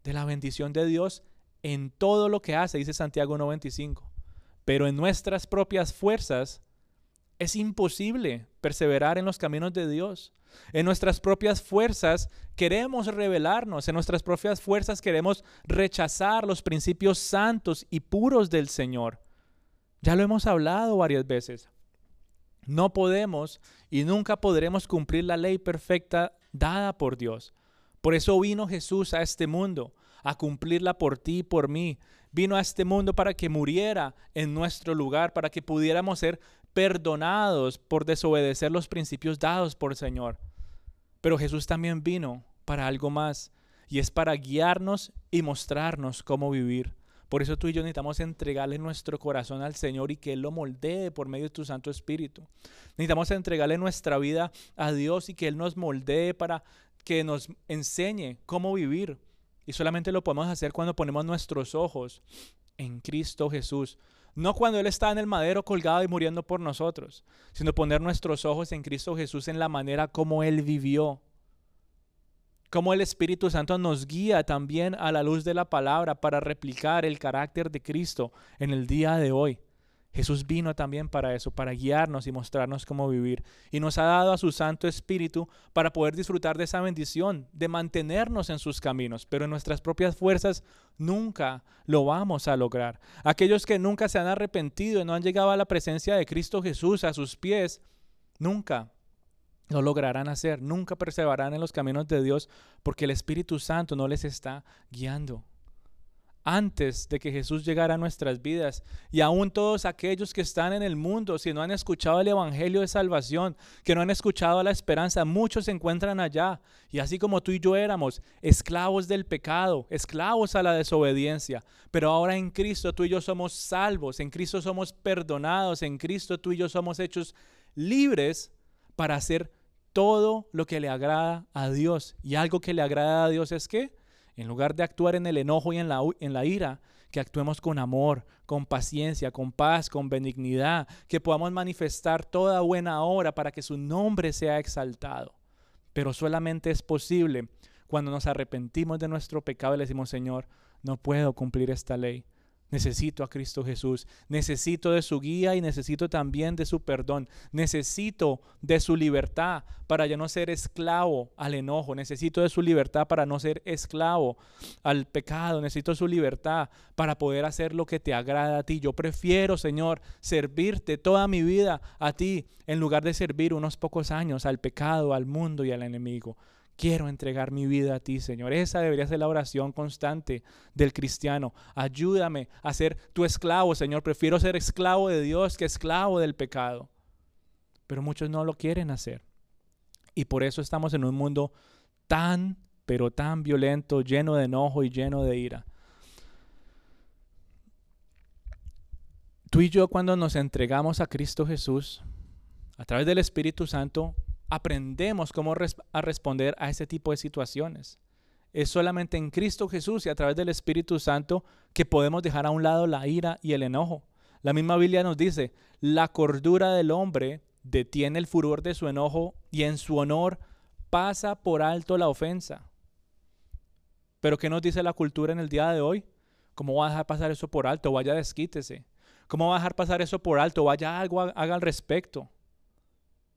De la bendición de Dios en todo lo que hace, dice Santiago 95. Pero en nuestras propias fuerzas es imposible perseverar en los caminos de Dios. En nuestras propias fuerzas queremos rebelarnos, en nuestras propias fuerzas queremos rechazar los principios santos y puros del Señor. Ya lo hemos hablado varias veces. No podemos y nunca podremos cumplir la ley perfecta dada por Dios. Por eso vino Jesús a este mundo, a cumplirla por ti y por mí. Vino a este mundo para que muriera en nuestro lugar, para que pudiéramos ser perdonados por desobedecer los principios dados por el Señor. Pero Jesús también vino para algo más, y es para guiarnos y mostrarnos cómo vivir. Por eso tú y yo necesitamos entregarle nuestro corazón al Señor y que Él lo moldee por medio de tu Santo Espíritu. Necesitamos entregarle nuestra vida a Dios y que Él nos moldee para que nos enseñe cómo vivir. Y solamente lo podemos hacer cuando ponemos nuestros ojos en Cristo Jesús. No cuando Él está en el madero colgado y muriendo por nosotros, sino poner nuestros ojos en Cristo Jesús en la manera como Él vivió cómo el Espíritu Santo nos guía también a la luz de la palabra para replicar el carácter de Cristo en el día de hoy. Jesús vino también para eso, para guiarnos y mostrarnos cómo vivir. Y nos ha dado a su Santo Espíritu para poder disfrutar de esa bendición, de mantenernos en sus caminos. Pero en nuestras propias fuerzas nunca lo vamos a lograr. Aquellos que nunca se han arrepentido y no han llegado a la presencia de Cristo Jesús a sus pies, nunca no lograrán hacer, nunca perseverarán en los caminos de Dios porque el Espíritu Santo no les está guiando. Antes de que Jesús llegara a nuestras vidas y aún todos aquellos que están en el mundo, si no han escuchado el Evangelio de salvación, que no han escuchado la esperanza, muchos se encuentran allá. Y así como tú y yo éramos esclavos del pecado, esclavos a la desobediencia, pero ahora en Cristo tú y yo somos salvos, en Cristo somos perdonados, en Cristo tú y yo somos hechos libres para hacer todo lo que le agrada a Dios. Y algo que le agrada a Dios es que, en lugar de actuar en el enojo y en la, ira, que actuemos con amor, con paciencia, con paz, con benignidad, que podamos manifestar toda buena obra para que su nombre sea exaltado. Pero solamente es posible cuando nos arrepentimos de nuestro pecado y le decimos, Señor, no puedo cumplir esta ley. Necesito a Cristo Jesús, necesito de su guía y necesito también de su perdón, necesito de su libertad para ya no ser esclavo al enojo, necesito de su libertad para no ser esclavo al pecado, necesito su libertad para poder hacer lo que te agrada a ti. Yo prefiero, Señor, servirte toda mi vida a ti en lugar de servir unos pocos años al pecado, al mundo y al enemigo. Quiero entregar mi vida a ti, Señor. Esa debería ser la oración constante del cristiano. Ayúdame a ser tu esclavo, Señor. Prefiero ser esclavo de Dios que esclavo del pecado. Pero muchos no lo quieren hacer. Y por eso estamos en un mundo tan, pero tan violento, lleno de enojo y lleno de ira. Tú y yo cuando nos entregamos a Cristo Jesús, a través del Espíritu Santo, aprendemos cómo a responder a ese tipo de situaciones. Es solamente en Cristo Jesús y a través del Espíritu Santo que podemos dejar a un lado la ira y el enojo. La misma Biblia nos dice, la cordura del hombre detiene el furor de su enojo y en su honor pasa por alto la ofensa. Pero ¿qué nos dice la cultura en el día de hoy? ¿Cómo va a dejar pasar eso por alto? Vaya, desquítese. ¿Cómo va a dejar pasar eso por alto? Vaya, algo haga al respecto.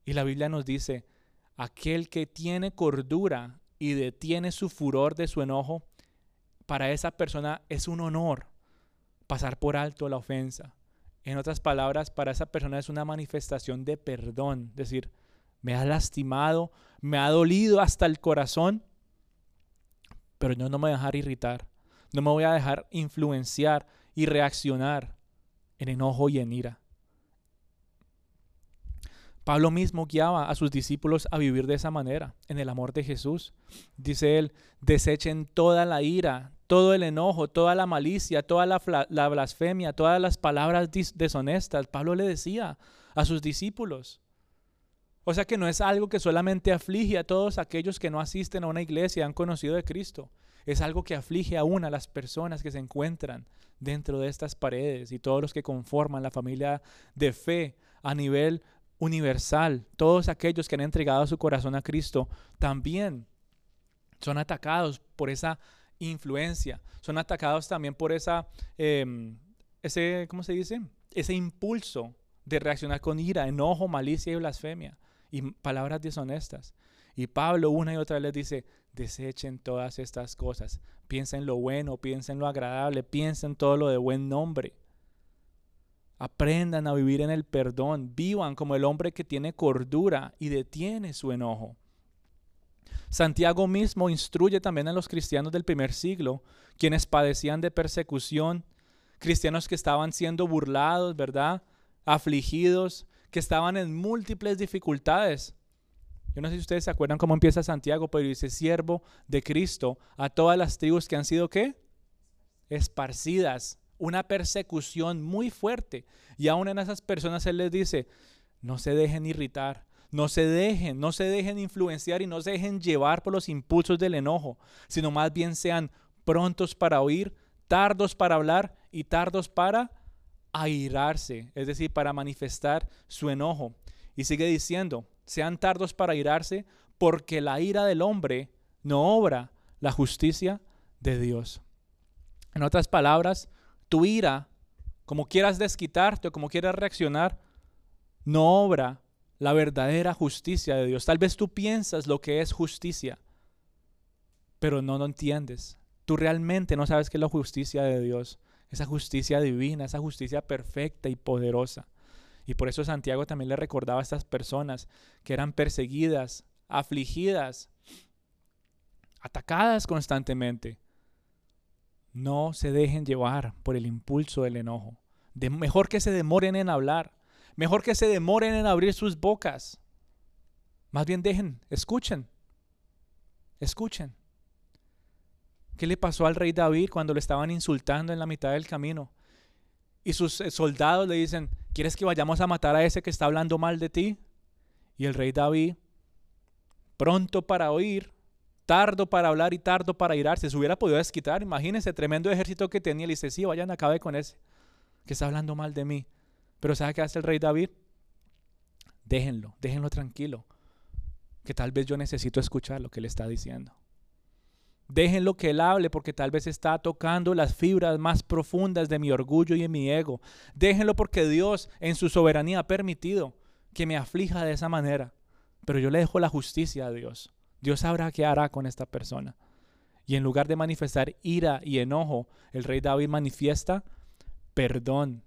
Y la Biblia nos dice, aquel que tiene cordura y detiene su furor de su enojo, para esa persona es un honor pasar por alto la ofensa. En otras palabras, para esa persona es una manifestación de perdón, decir, me ha lastimado, me ha dolido hasta el corazón, pero yo no me voy a dejar irritar, no me voy a dejar influenciar y reaccionar en enojo y en ira. Pablo mismo guiaba a sus discípulos a vivir de esa manera, en el amor de Jesús. Dice él, desechen toda la ira, todo el enojo, toda la malicia, toda la, blasfemia, todas las palabras deshonestas. Pablo le decía a sus discípulos. O sea que no es algo que solamente aflige a todos aquellos que no asisten a una iglesia y han conocido de Cristo. Es algo que aflige aún a las personas que se encuentran dentro de estas paredes y todos los que conforman la familia de fe a nivel universal. Todos aquellos que han entregado su corazón a Cristo también son atacados por esa influencia, son atacados también por esa, em, ese, ¿cómo se dice? Ese impulso de reaccionar con ira, enojo, malicia y blasfemia y palabras deshonestas. Y Pablo una y otra vez les dice, desechen todas estas cosas, piensen lo bueno, piensen lo agradable, piensen todo lo de buen nombre. Aprendan a vivir en el perdón, vivan como el hombre que tiene cordura y detiene su enojo. Santiago mismo instruye también a los cristianos del primer siglo, quienes padecían de persecución, cristianos que estaban siendo burlados, ¿verdad? Afligidos, que estaban en múltiples dificultades. Yo no sé si ustedes se acuerdan cómo empieza Santiago, pero dice siervo de Cristo a todas las tribus que han sido qué? Esparcidas una persecución muy fuerte. Y aún en esas personas Él les dice, no se dejen irritar, no se dejen, no se dejen influenciar y no se dejen llevar por los impulsos del enojo, sino más bien sean prontos para oír, tardos para hablar y tardos para airarse, es decir, para manifestar su enojo. Y sigue diciendo, sean tardos para airarse, porque la ira del hombre no obra la justicia de Dios. En otras palabras, tu ira, como quieras desquitarte o como quieras reaccionar, no obra la verdadera justicia de Dios. Tal vez tú piensas lo que es justicia, pero no lo entiendes. Tú realmente no sabes qué es la justicia de Dios, esa justicia divina, esa justicia perfecta y poderosa. Y por eso Santiago también le recordaba a estas personas que eran perseguidas, afligidas, atacadas constantemente, no se dejen llevar por el impulso del enojo. Mejor que se demoren en hablar. Mejor que se demoren en abrir sus bocas. Más bien dejen, escuchen. Escuchen. ¿Qué le pasó al rey David cuando le estaban insultando en la mitad del camino? Y sus eh, soldados le dicen, ¿quieres que vayamos a matar a ese que está hablando mal de ti? Y el rey David, pronto para oír, tardo para hablar y tardo para irarse. Se hubiera podido desquitar. Imagínense, tremendo ejército que tenía. Le dice, sí, vayan, acabe con ese, que está hablando mal de mí. Pero ¿sabe qué hace el rey David? Déjenlo, déjenlo tranquilo. Que tal vez yo necesito escuchar lo que él está diciendo. Déjenlo que él hable porque tal vez está tocando las fibras más profundas de mi orgullo y de mi ego. Déjenlo porque Dios en su soberanía ha permitido que me aflija de esa manera. Pero yo le dejo la justicia a Dios. Dios sabrá qué hará con esta persona. Y en lugar de manifestar ira y enojo, el rey David manifiesta perdón.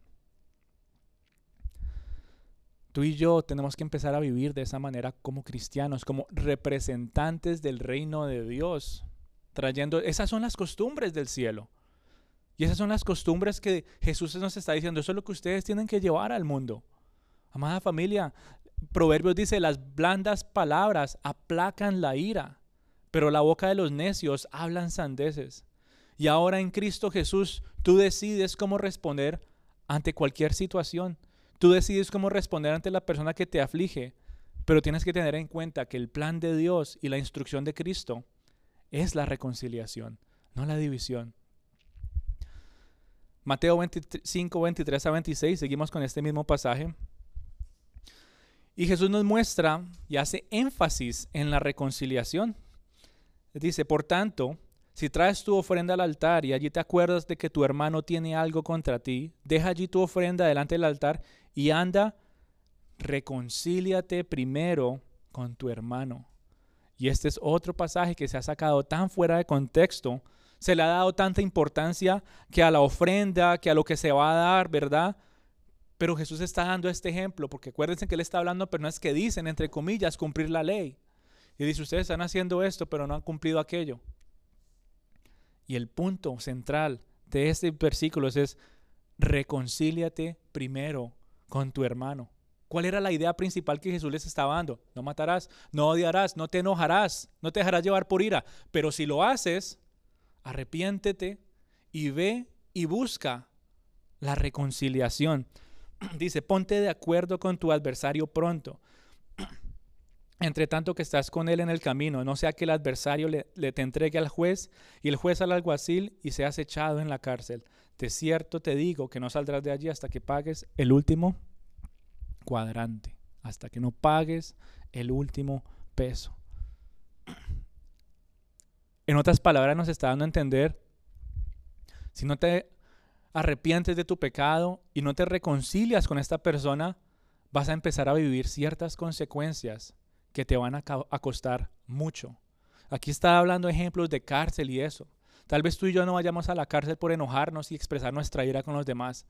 Tú y yo tenemos que empezar a vivir de esa manera como cristianos, como representantes del reino de Dios, trayendo, esas son las costumbres del cielo. Y esas son las costumbres que Jesús nos está diciendo, eso es lo que ustedes tienen que llevar al mundo. Amada familia, Proverbios dice, las blandas palabras aplacan la ira, pero la boca de los necios hablan sandeces. Y ahora en Cristo Jesús tú decides cómo responder ante cualquier situación. Tú decides cómo responder ante la persona que te aflige, pero tienes que tener en cuenta que el plan de Dios y la instrucción de Cristo es la reconciliación, no la división. Mateo 25, 23 a 26, seguimos con este mismo pasaje. Y Jesús nos muestra y hace énfasis en la reconciliación. Dice, por tanto, si traes tu ofrenda al altar y allí te acuerdas de que tu hermano tiene algo contra ti, deja allí tu ofrenda delante del altar y anda, reconcíliate primero con tu hermano. Y este es otro pasaje que se ha sacado tan fuera de contexto, se le ha dado tanta importancia que a la ofrenda, que a lo que se va a dar, ¿verdad? Pero Jesús está dando este ejemplo, porque acuérdense que Él está hablando, pero no es que dicen, entre comillas, cumplir la ley. Y dice, ustedes están haciendo esto, pero no han cumplido aquello. Y el punto central de este versículo es, reconcíliate primero con tu hermano. ¿Cuál era la idea principal que Jesús les estaba dando? No matarás, no odiarás, no te enojarás, no te dejarás llevar por ira. Pero si lo haces, arrepiéntete y ve y busca la reconciliación. Dice, ponte de acuerdo con tu adversario pronto. Entre tanto que estás con él en el camino, no sea que el adversario le, te entregue al juez y el juez al alguacil y seas echado en la cárcel. De cierto te digo que no saldrás de allí hasta que pagues el último cuadrante, hasta que no pagues el último peso. En otras palabras nos está dando a entender, si no te arrepientes de tu pecado y no te reconcilias con esta persona, vas a empezar a vivir ciertas consecuencias que te van a, costar mucho. Aquí está hablando ejemplos de cárcel y eso. Tal vez tú y yo no vayamos a la cárcel por enojarnos y expresar nuestra ira con los demás,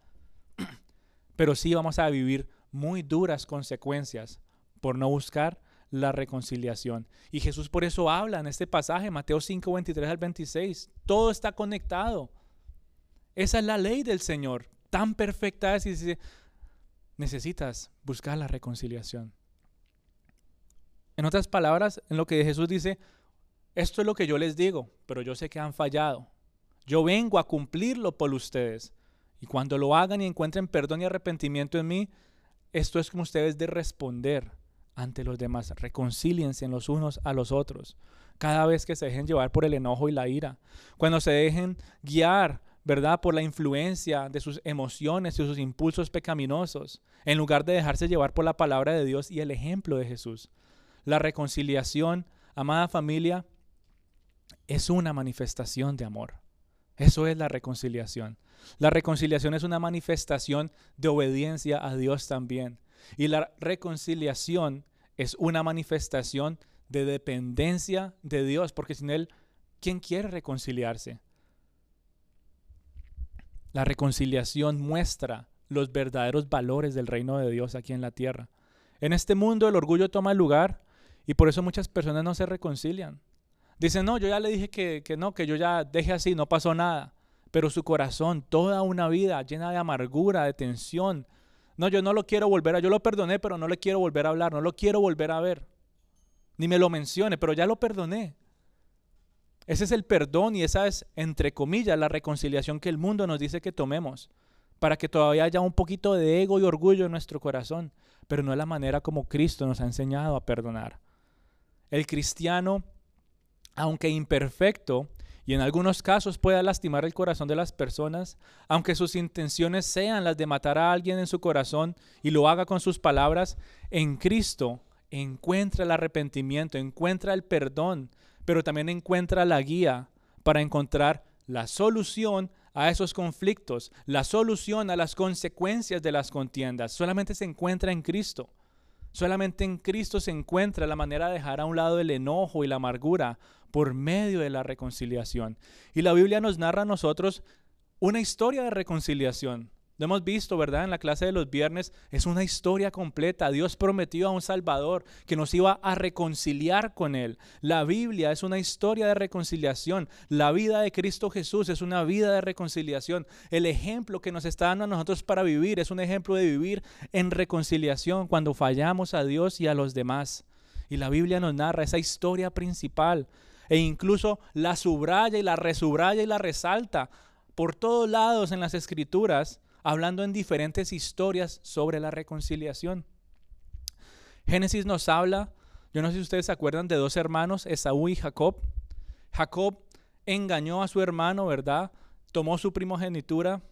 pero sí vamos a vivir muy duras consecuencias por no buscar la reconciliación. Y Jesús por eso habla en este pasaje, Mateo 5, 23 al 26. Todo está conectado. Esa es la ley del Señor. Tan perfecta es y necesitas buscar la reconciliación. En otras palabras, en lo que Jesús dice, esto es lo que yo les digo, pero yo sé que han fallado. Yo vengo a cumplirlo por ustedes. Y cuando lo hagan y encuentren perdón y arrepentimiento en mí, esto es como ustedes de responder ante los demás. Reconcíliense los unos a los otros. Cada vez que se dejen llevar por el enojo y la ira. Cuando se dejen guiar, ¿verdad? Por la influencia de sus emociones y sus impulsos pecaminosos. En lugar de dejarse llevar por la palabra de Dios y el ejemplo de Jesús. La reconciliación, amada familia, es una manifestación de amor. Eso es la reconciliación. La reconciliación es una manifestación de obediencia a Dios también. Y la reconciliación es una manifestación de dependencia de Dios, porque sin Él, ¿quién quiere reconciliarse? La reconciliación muestra los verdaderos valores del reino de Dios aquí en la tierra. En este mundo el orgullo toma lugar y por eso muchas personas no se reconcilian. Dicen, no, yo ya le dije que, que no, que yo ya deje así, no pasó nada pero su corazón, toda una vida llena de amargura, de tensión. No, yo no lo quiero volver a, yo lo perdoné, pero no le quiero volver a hablar, no lo quiero volver a ver. Ni me lo mencione, pero ya lo perdoné. Ese es el perdón y esa es, entre comillas, la reconciliación que el mundo nos dice que tomemos, para que todavía haya un poquito de ego y orgullo en nuestro corazón, pero no es la manera como Cristo nos ha enseñado a perdonar. El cristiano, aunque imperfecto, y en algunos casos pueda lastimar el corazón de las personas, aunque sus intenciones sean las de matar a alguien en su corazón y lo haga con sus palabras, en Cristo encuentra el arrepentimiento, encuentra el perdón, pero también encuentra la guía para encontrar la solución a esos conflictos, la solución a las consecuencias de las contiendas. Solamente se encuentra en Cristo. Solamente en Cristo se encuentra la manera de dejar a un lado el enojo y la amargura por medio de la reconciliación. Y la Biblia nos narra a nosotros una historia de reconciliación. Lo hemos visto, ¿verdad? En la clase de los viernes es una historia completa. Dios prometió a un Salvador que nos iba a reconciliar con Él. La Biblia es una historia de reconciliación. La vida de Cristo Jesús es una vida de reconciliación. El ejemplo que nos está dando a nosotros para vivir es un ejemplo de vivir en reconciliación cuando fallamos a Dios y a los demás. Y la Biblia nos narra esa historia principal e incluso la subraya y la resubraya y la resalta por todos lados en las escrituras, hablando en diferentes historias sobre la reconciliación. Génesis nos habla, yo no sé si ustedes se acuerdan de dos hermanos, Esaú y Jacob. Jacob engañó a su hermano, ¿verdad? Tomó su primogenitura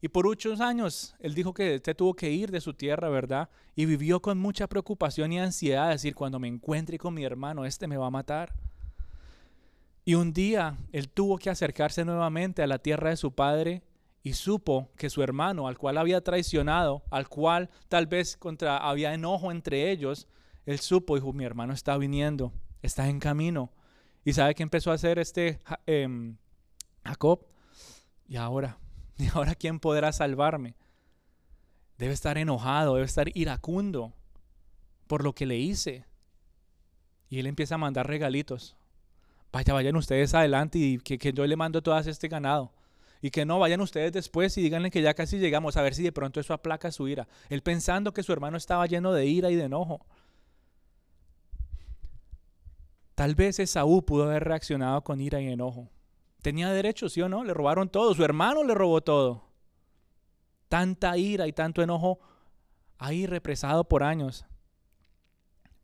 y por muchos años él dijo que se tuvo que ir de su tierra, ¿verdad? Y vivió con mucha preocupación y ansiedad, decir, cuando me encuentre con mi hermano, este me va a matar. Y un día él tuvo que acercarse nuevamente a la tierra de su padre y supo que su hermano, al cual había traicionado, al cual tal vez contra, había enojo entre ellos, él supo, dijo, mi hermano está viniendo, está en camino. ¿Y sabe qué empezó a hacer este em, Jacob? Y ahora, ¿y ahora quién podrá salvarme? Debe estar enojado, debe estar iracundo por lo que le hice. Y él empieza a mandar regalitos vaya, vayan ustedes adelante y que, yo le mando todas este ganado. Y que no vayan ustedes después y díganle que ya casi llegamos, a ver si de pronto eso aplaca su ira. Él pensando que su hermano estaba lleno de ira y de enojo. Tal vez Esaú pudo haber reaccionado con ira y enojo. Tenía derecho, ¿sí o no? Le robaron todo. Su hermano le robó todo. Tanta ira y tanto enojo ahí represado por años.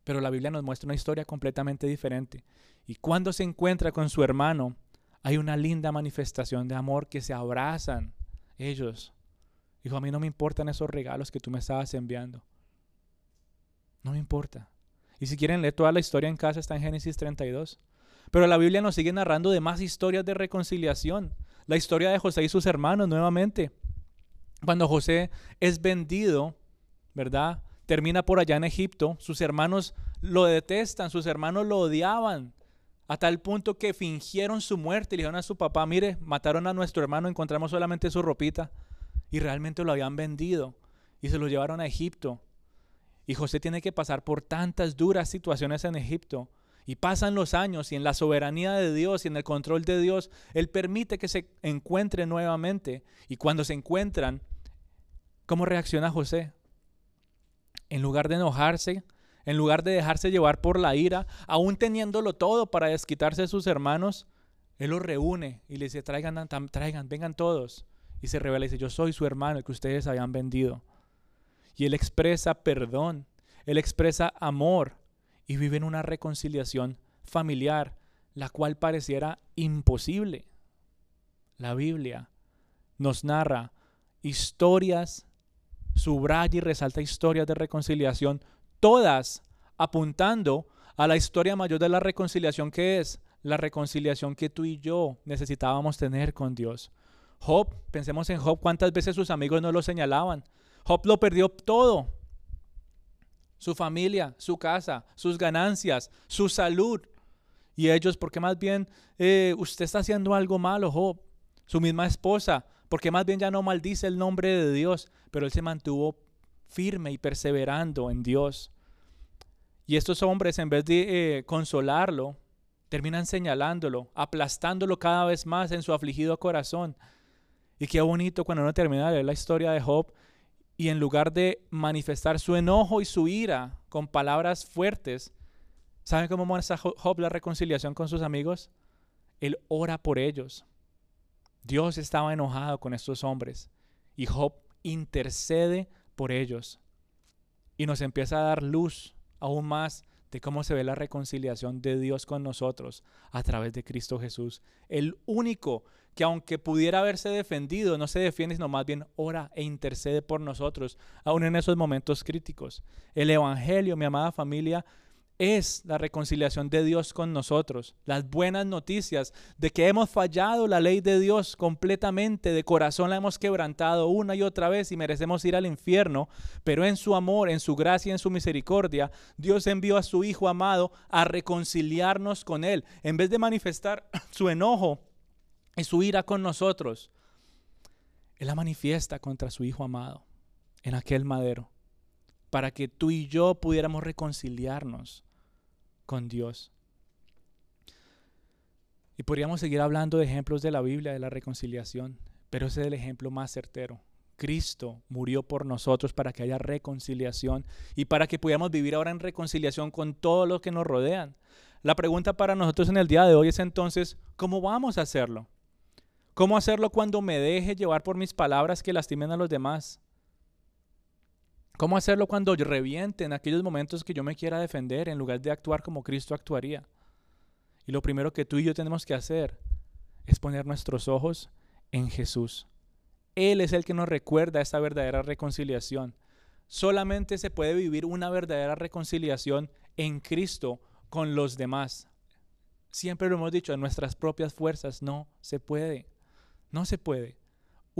Pero la Biblia nos muestra una historia completamente diferente. Y cuando se encuentra con su hermano, hay una linda manifestación de amor que se abrazan ellos. Dijo, a mí no me importan esos regalos que tú me estabas enviando. No me importa. Y si quieren leer toda la historia en casa, está en Génesis 32. Pero la Biblia nos sigue narrando de más historias de reconciliación. La historia de José y sus hermanos nuevamente. Cuando José es vendido, ¿verdad? Termina por allá en Egipto. Sus hermanos lo detestan, sus hermanos lo odiaban. A tal punto que fingieron su muerte y le dijeron a su papá, mire, mataron a nuestro hermano, encontramos solamente su ropita. Y realmente lo habían vendido y se lo llevaron a Egipto. Y José tiene que pasar por tantas duras situaciones en Egipto. Y pasan los años y en la soberanía de Dios y en el control de Dios, Él permite que se encuentren nuevamente. Y cuando se encuentran, ¿cómo reacciona José? En lugar de enojarse, en lugar de dejarse llevar por la ira, aún teniéndolo todo para desquitarse de sus hermanos, Él los reúne y les dice, traigan, traigan, vengan todos. Y se revela y dice, yo soy su hermano, el que ustedes habían vendido y Él expresa perdón, Él expresa amor y vive en una reconciliación familiar, la cual pareciera imposible. La Biblia nos narra historias, subraya y resalta historias de reconciliación, todas apuntando a la historia mayor de la reconciliación que es la reconciliación que tú y yo necesitábamos tener con Dios. Job, pensemos en Job, cuántas veces sus amigos no lo señalaban. Job lo perdió todo. Su familia, su casa, sus ganancias, su salud. Y ellos, porque más bien eh, usted está haciendo algo malo, Job. Su misma esposa, porque más bien ya no maldice el nombre de Dios, pero él se mantuvo firme y perseverando en Dios. Y estos hombres, en vez de eh, consolarlo, terminan señalándolo, aplastándolo cada vez más en su afligido corazón. Y qué bonito cuando uno termina de leer la historia de Job y en lugar de manifestar su enojo y su ira con palabras fuertes, ¿saben cómo muestra Job la reconciliación con sus amigos? Él ora por ellos. Dios estaba enojado con estos hombres y Job intercede por ellos y nos empieza a dar luz aún más de cómo se ve la reconciliación de Dios con nosotros a través de Cristo Jesús, el único que aunque pudiera haberse defendido, no se defiende, sino más bien ora e intercede por nosotros, aún en esos momentos críticos. El Evangelio, mi amada familia, es la reconciliación de Dios con nosotros, las buenas noticias de que hemos fallado la ley de Dios completamente, de corazón la hemos quebrantado una y otra vez y merecemos ir al infierno, pero en su amor, en su gracia, en su misericordia, Dios envió a su Hijo amado a reconciliarnos con Él. En vez de manifestar su enojo y su ira con nosotros, Él la manifiesta contra su Hijo amado en aquel madero, para que tú y yo pudiéramos reconciliarnos con Dios. Y podríamos seguir hablando de ejemplos de la Biblia de la reconciliación, pero ese es el ejemplo más certero. Cristo murió por nosotros para que haya reconciliación y para que pudiéramos vivir ahora en reconciliación con todos los que nos rodean. La pregunta para nosotros en el día de hoy es entonces, ¿cómo vamos a hacerlo? ¿Cómo hacerlo cuando me deje llevar por mis palabras que lastimen a los demás? ¿Cómo hacerlo cuando reviente en aquellos momentos que yo me quiera defender en lugar de actuar como Cristo actuaría? Y lo primero que tú y yo tenemos que hacer es poner nuestros ojos en Jesús. Él es el que nos recuerda esta verdadera reconciliación. Solamente se puede vivir una verdadera reconciliación en Cristo con los demás. Siempre lo hemos dicho, en nuestras propias fuerzas no se puede. No se puede.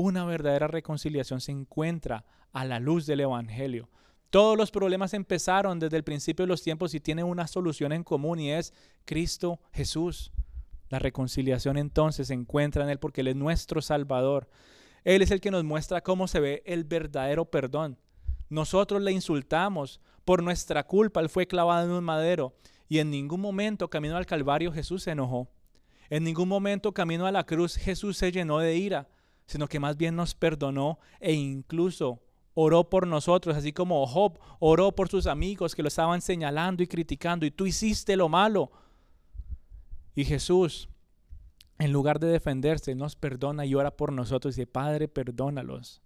Una verdadera reconciliación se encuentra a la luz del Evangelio. Todos los problemas empezaron desde el principio de los tiempos y tienen una solución en común y es Cristo Jesús. La reconciliación entonces se encuentra en Él porque Él es nuestro Salvador. Él es el que nos muestra cómo se ve el verdadero perdón. Nosotros le insultamos por nuestra culpa, Él fue clavado en un madero y en ningún momento camino al Calvario Jesús se enojó. En ningún momento camino a la cruz Jesús se llenó de ira. Sino que más bien nos perdonó e incluso oró por nosotros, así como Job oró por sus amigos que lo estaban señalando y criticando, y tú hiciste lo malo. Y Jesús, en lugar de defenderse, nos perdona y ora por nosotros y dice, Padre, perdónalos,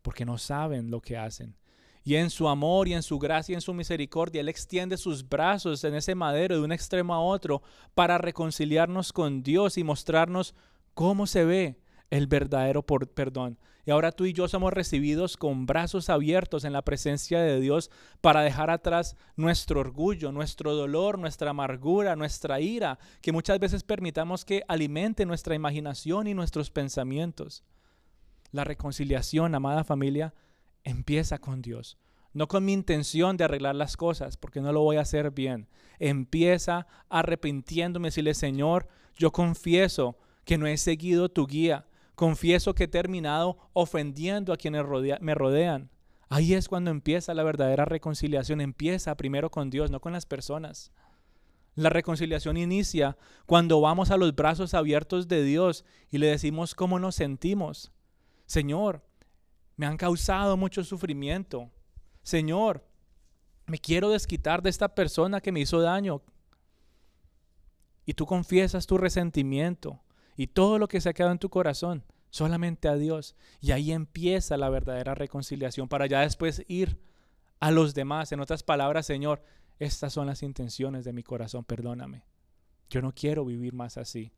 porque no saben lo que hacen. Y en su amor y en su gracia y en su misericordia, Él extiende sus brazos en ese madero de un extremo a otro para reconciliarnos con Dios y mostrarnos cómo se ve el verdadero perdón. Y ahora tú y yo somos recibidos con brazos abiertos en la presencia de Dios para dejar atrás nuestro orgullo, nuestro dolor, nuestra amargura, nuestra ira, que muchas veces permitamos que alimente nuestra imaginación y nuestros pensamientos. La reconciliación, amada familia, empieza con Dios. No con mi intención de arreglar las cosas, porque no lo voy a hacer bien. Empieza arrepintiéndome, decirle, Señor, yo confieso que no he seguido tu guía Confieso que he terminado ofendiendo a quienes me rodean. Ahí es cuando empieza la verdadera reconciliación. Empieza primero con Dios, no con las personas. La reconciliación inicia cuando vamos a los brazos abiertos de Dios y le decimos cómo nos sentimos. Señor, me han causado mucho sufrimiento. Señor, me quiero desquitar de esta persona que me hizo daño. Y tú confiesas tu resentimiento y todo lo que se ha quedado en tu corazón, solamente a Dios. Y ahí empieza la verdadera reconciliación para ya después ir a los demás. En otras palabras, Señor, estas son las intenciones de mi corazón, perdóname. Yo no quiero vivir más así.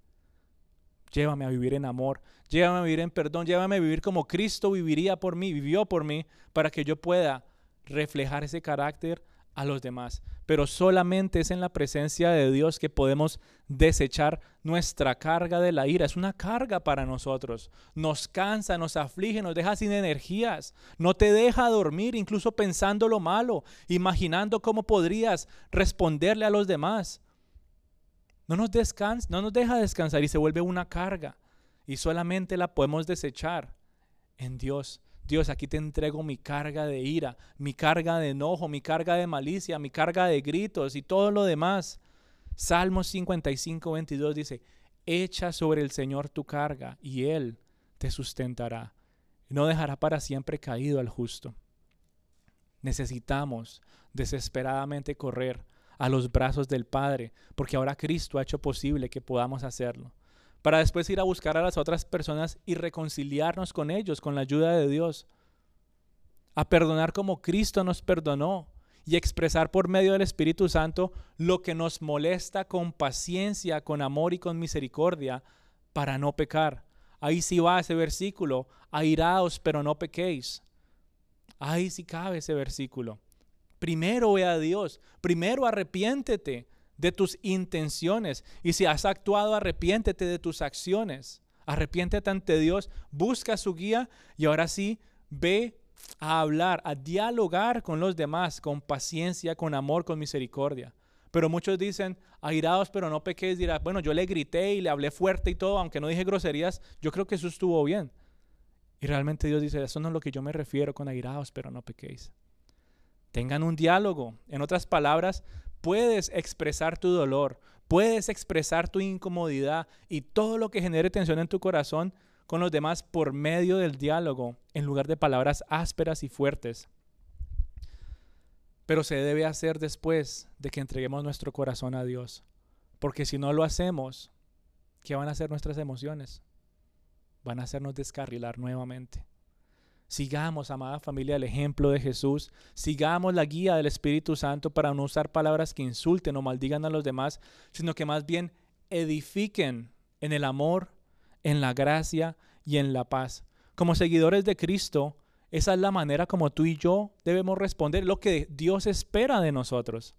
Llévame a vivir en amor, llévame a vivir en perdón, llévame a vivir como Cristo viviría por mí, vivió por mí, para que yo pueda reflejar ese carácter a los demás. Pero solamente es en la presencia de Dios que podemos desechar nuestra carga de la ira. Es una carga para nosotros. Nos cansa, nos aflige, nos deja sin energías. No te deja dormir incluso pensando lo malo, imaginando cómo podrías responderle a los demás. No nos, descansa, no nos deja descansar y se vuelve una carga. Y solamente la podemos desechar en Dios. Dios, aquí te entrego mi carga de ira, mi carga de enojo, mi carga de malicia, mi carga de gritos y todo lo demás. Salmos 55, 22 dice, echa sobre el Señor tu carga y Él te sustentará. No dejará para siempre caído al justo. Necesitamos desesperadamente correr a los brazos del Padre, porque ahora Cristo ha hecho posible que podamos hacerlo para después ir a buscar a las otras personas y reconciliarnos con ellos con la ayuda de Dios. A perdonar como Cristo nos perdonó y expresar por medio del Espíritu Santo lo que nos molesta con paciencia, con amor y con misericordia para no pecar. Ahí sí va ese versículo, airaos pero no pequéis. Ahí sí cabe ese versículo. Primero ve a Dios, primero arrepiéntete, de tus intenciones. Y si has actuado, arrepiéntete de tus acciones. Arrepiéntete ante Dios, busca su guía y ahora sí ve a hablar, a dialogar con los demás, con paciencia, con amor, con misericordia. Pero muchos dicen, airados, pero no pequéis. Dirá, bueno, yo le grité y le hablé fuerte y todo, aunque no dije groserías, yo creo que eso estuvo bien. Y realmente Dios dice, eso no es lo que yo me refiero con airados, pero no pequéis. Tengan un diálogo. En otras palabras, puedes expresar tu dolor, puedes expresar tu incomodidad y todo lo que genere tensión en tu corazón con los demás por medio del diálogo, en lugar de palabras ásperas y fuertes. Pero se debe hacer después de que entreguemos nuestro corazón a Dios. Porque si no lo hacemos, ¿qué van a hacer nuestras emociones? Van a hacernos descarrilar nuevamente. Sigamos, amada familia, el ejemplo de Jesús. Sigamos la guía del Espíritu Santo para no usar palabras que insulten o maldigan a los demás, sino que más bien edifiquen en el amor, en la gracia y en la paz. Como seguidores de Cristo, esa es la manera como tú y yo debemos responder lo que Dios espera de nosotros.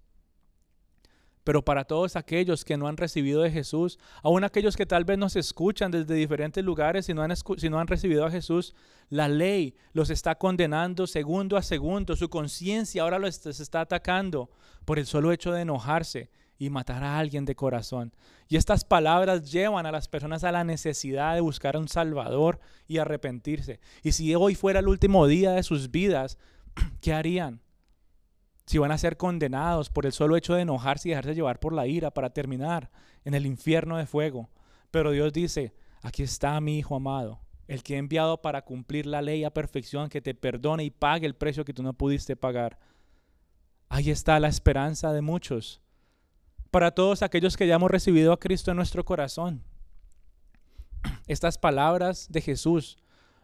Pero para todos aquellos que no han recibido de Jesús, aún aquellos que tal vez nos escuchan desde diferentes lugares y no han, si no han recibido a Jesús, la ley los está condenando segundo a segundo. Su conciencia ahora los está atacando por el solo hecho de enojarse y matar a alguien de corazón. Y estas palabras llevan a las personas a la necesidad de buscar a un Salvador y arrepentirse. Y si hoy fuera el último día de sus vidas, ¿qué harían? Si van a ser condenados por el solo hecho de enojarse y dejarse llevar por la ira para terminar en el infierno de fuego. Pero Dios dice, aquí está mi Hijo amado, el que he enviado para cumplir la ley a perfección, que te perdone y pague el precio que tú no pudiste pagar. Ahí está la esperanza de muchos. Para todos aquellos que ya hemos recibido a Cristo en nuestro corazón. Estas palabras de Jesús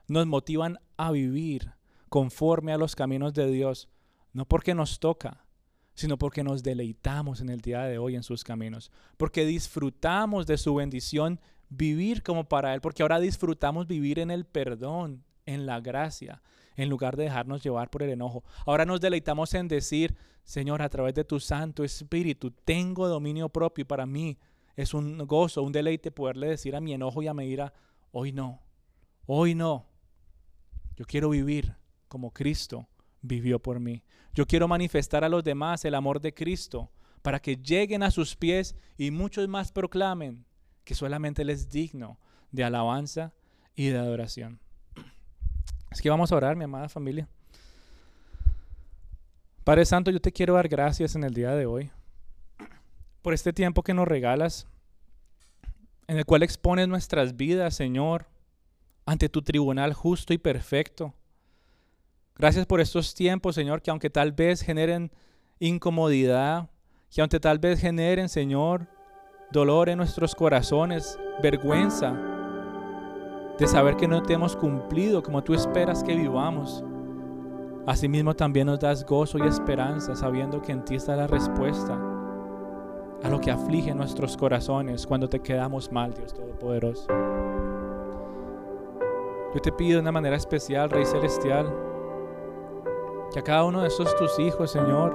nos motivan a vivir conforme a los caminos de Dios, no porque nos toca, sino porque nos deleitamos en el día de hoy en sus caminos, porque disfrutamos de su bendición vivir como para Él, porque ahora disfrutamos vivir en el perdón, en la gracia, en lugar de dejarnos llevar por el enojo. Ahora nos deleitamos en decir, Señor, a través de tu Santo Espíritu, tengo dominio propio y para mí es un gozo, un deleite poderle decir a mi enojo y a mi ira, hoy no, hoy no. Yo quiero vivir como Cristo vivió por mí. Yo quiero manifestar a los demás el amor de Cristo para que lleguen a sus pies y muchos más proclamen que solamente Él es digno de alabanza y de adoración. Es que vamos a orar, mi amada familia. Padre Santo, yo te quiero dar gracias en el día de hoy por este tiempo que nos regalas, en el cual expones nuestras vidas, Señor, ante tu tribunal justo y perfecto. Gracias por estos tiempos, Señor, que aunque tal vez generen incomodidad, que aunque tal vez generen, Señor, dolor en nuestros corazones, vergüenza de saber que no te hemos cumplido como tú esperas que vivamos. Asimismo también nos das gozo y esperanza sabiendo que en ti está la respuesta a lo que aflige nuestros corazones cuando te quedamos mal, Dios Todopoderoso. Yo te pido de una manera especial, Rey Celestial, que a cada uno de esos tus hijos, Señor,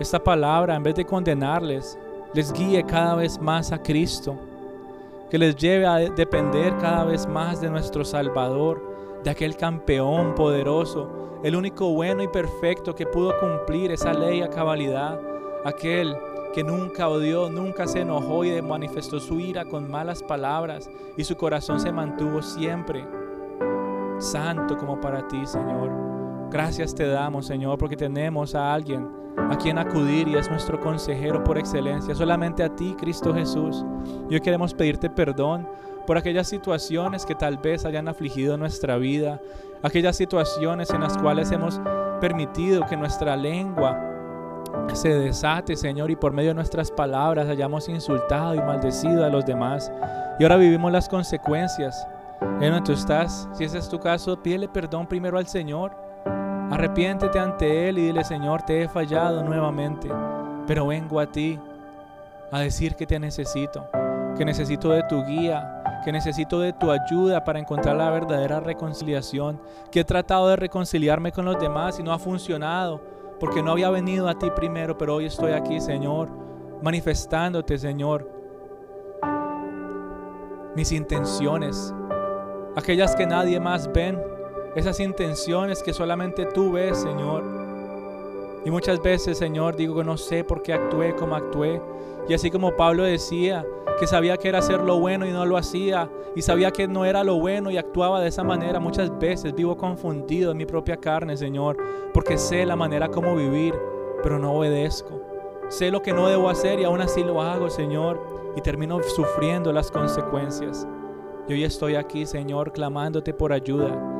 esta palabra, en vez de condenarles, les guíe cada vez más a Cristo, que les lleve a depender cada vez más de nuestro Salvador, de aquel campeón poderoso, el único bueno y perfecto que pudo cumplir esa ley a cabalidad, aquel que nunca odió, nunca se enojó y manifestó su ira con malas palabras y su corazón se mantuvo siempre santo como para ti, Señor. Gracias te damos, Señor, porque tenemos a alguien a quien acudir y es nuestro consejero por excelencia, solamente a ti, Cristo Jesús. Y hoy queremos pedirte perdón por aquellas situaciones que tal vez hayan afligido nuestra vida, aquellas situaciones en las cuales hemos permitido que nuestra lengua se desate, Señor, y por medio de nuestras palabras hayamos insultado y maldecido a los demás. Y ahora vivimos las consecuencias en donde tú estás, si ese es tu caso, pídele perdón primero al Señor. Arrepiéntete ante Él y dile, Señor, te he fallado nuevamente, pero vengo a ti a decir que te necesito, que necesito de tu guía, que necesito de tu ayuda para encontrar la verdadera reconciliación, que he tratado de reconciliarme con los demás y no ha funcionado, porque no había venido a ti primero, pero hoy estoy aquí, Señor, manifestándote, Señor, mis intenciones, aquellas que nadie más ven, esas intenciones que solamente tú ves, Señor. Y muchas veces, Señor, digo que no sé por qué actué como actué. Y así como Pablo decía, que sabía que era hacer lo bueno y no lo hacía, y sabía que no era lo bueno y actuaba de esa manera, muchas veces vivo confundido en mi propia carne, Señor, porque sé la manera como vivir, pero no obedezco. Sé lo que no debo hacer y aún así lo hago, Señor, y termino sufriendo las consecuencias. Y hoy estoy aquí, Señor, clamándote por ayuda,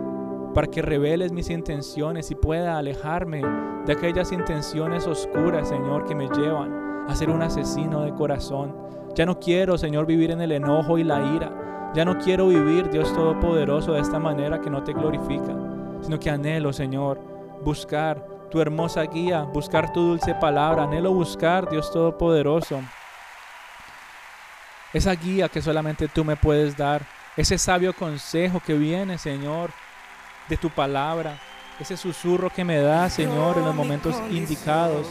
para que reveles mis intenciones y pueda alejarme de aquellas intenciones oscuras, Señor, que me llevan a ser un asesino de corazón. Ya no quiero, Señor, vivir en el enojo y la ira. Ya no quiero vivir, Dios Todopoderoso, de esta manera que no te glorifica, sino que anhelo, Señor, buscar tu hermosa guía, buscar tu dulce palabra. Anhelo buscar, Dios Todopoderoso, esa guía que solamente tú me puedes dar ese sabio consejo que viene, Señor, de tu palabra, ese susurro que me da, Señor, en los momentos indicados.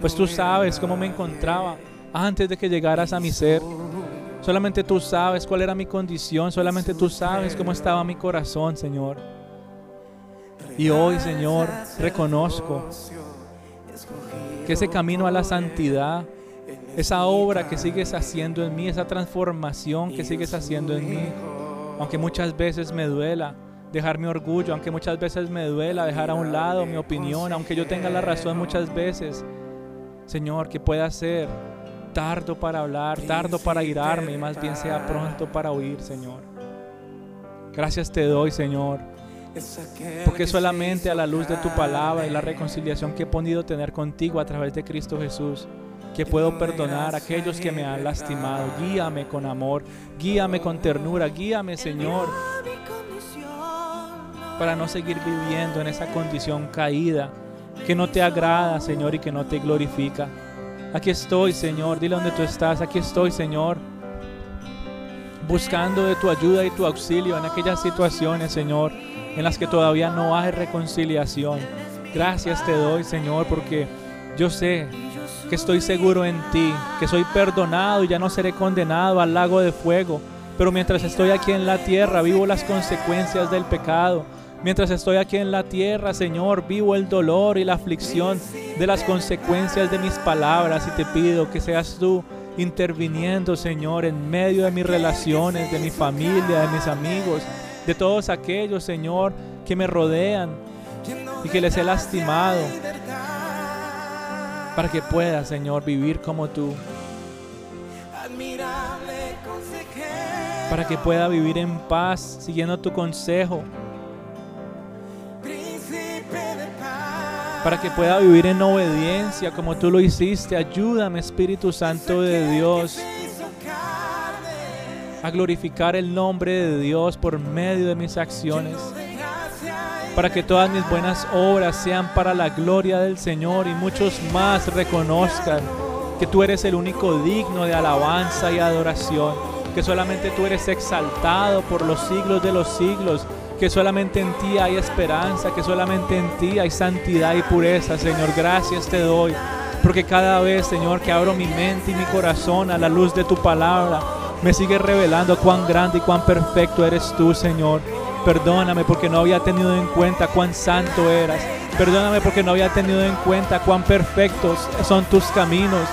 Pues tú sabes cómo me encontraba antes de que llegaras a mi ser. Solamente tú sabes cuál era mi condición, solamente tú sabes cómo estaba mi corazón, Señor. Y hoy, Señor, reconozco que ese camino a la santidad esa obra que sigues haciendo en mí, esa transformación que sigues haciendo en mí, aunque muchas veces me duela dejar mi orgullo, aunque muchas veces me duela dejar a un lado mi opinión, aunque yo tenga la razón muchas veces, Señor, que pueda ser tardo para hablar, tardo para irarme y más bien sea pronto para oír, Señor. Gracias te doy, Señor, porque solamente a la luz de tu palabra y la reconciliación que he podido tener contigo a través de Cristo Jesús, que puedo perdonar a aquellos que me han lastimado. Guíame con amor, guíame con ternura, guíame, Señor, para no seguir viviendo en esa condición caída que no te agrada, Señor, y que no te glorifica. Aquí estoy, Señor, dile donde tú estás, aquí estoy, Señor, buscando de tu ayuda y tu auxilio en aquellas situaciones, Señor, en las que todavía no hay reconciliación. Gracias te doy, Señor, porque yo sé que estoy seguro en ti, que soy perdonado y ya no seré condenado al lago de fuego. Pero mientras estoy aquí en la tierra, vivo las consecuencias del pecado. Mientras estoy aquí en la tierra, Señor, vivo el dolor y la aflicción de las consecuencias de mis palabras y te pido que seas tú interviniendo, Señor, en medio de mis relaciones, de mi familia, de mis amigos, de todos aquellos, Señor, que me rodean y que les he lastimado, para que pueda, Señor, vivir como tú. Para que pueda vivir en paz, siguiendo tu consejo. Para que pueda vivir en obediencia como tú lo hiciste. Ayúdame, Espíritu Santo de Dios a glorificar el nombre de Dios por medio de mis acciones, para que todas mis buenas obras sean para la gloria del Señor y muchos más reconozcan que tú eres el único digno de alabanza y adoración, que solamente tú eres exaltado por los siglos de los siglos, que solamente en ti hay esperanza, que solamente en ti hay santidad y pureza, Señor. Gracias te doy, porque cada vez, Señor, que abro mi mente y mi corazón a la luz de tu palabra, me sigue revelando cuán grande y cuán perfecto eres tú, Señor. Perdóname porque no había tenido en cuenta cuán santo eras. Perdóname porque no había tenido en cuenta cuán perfectos son tus caminos.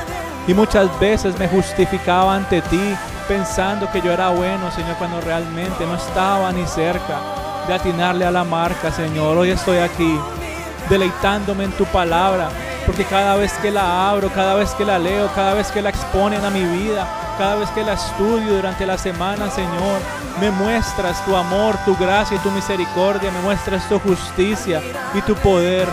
Y muchas veces me justificaba ante ti pensando que yo era bueno, Señor, cuando realmente no estaba ni cerca de atinarle a la marca, Señor. Hoy estoy aquí deleitándome en tu palabra, porque cada vez que la abro, cada vez que la leo, cada vez que la exponen a mi vida, cada vez que la estudio durante la semana, Señor, me muestras tu amor, tu gracia y tu misericordia, me muestras tu justicia y tu poder.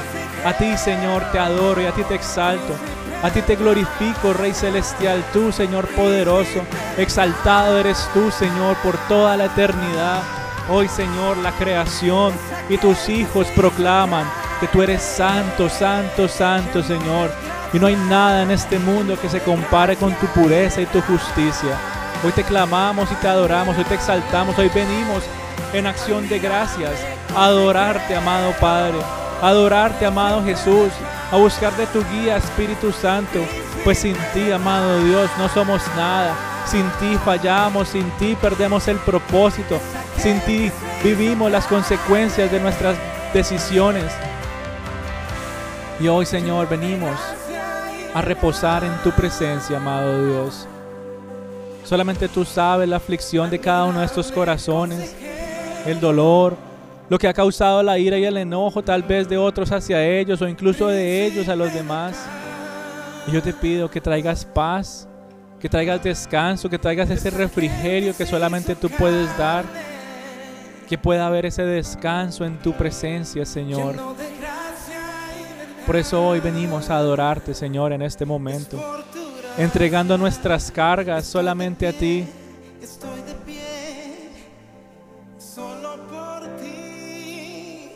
A ti, Señor, te adoro y a ti te exalto. A ti te glorifico, Rey Celestial, tú, Señor poderoso. Exaltado eres tú, Señor, por toda la eternidad. Hoy, Señor, la creación y tus hijos proclaman que tú eres santo, santo, santo, Señor. Y no hay nada en este mundo que se compare con tu pureza y tu justicia. Hoy te clamamos y te adoramos, hoy te exaltamos, hoy venimos en acción de gracias a adorarte, amado Padre, a adorarte, amado Jesús, a buscar de tu guía, Espíritu Santo, pues sin ti, amado Dios, no somos nada. Sin ti fallamos, sin ti perdemos el propósito, sin ti vivimos las consecuencias de nuestras decisiones. Y hoy, Señor, venimos a reposar en tu presencia, amado Dios. Solamente tú sabes la aflicción de cada uno de estos corazones, el dolor, lo que ha causado la ira y el enojo tal vez de otros hacia ellos o incluso de ellos a los demás. Y yo te pido que traigas paz, que traigas descanso, que traigas ese refrigerio que solamente tú puedes dar, que pueda haber ese descanso en tu presencia, Señor. Por eso hoy venimos a adorarte, Señor, en este momento, entregando nuestras cargas solamente a ti. Estoy de pie solo por ti,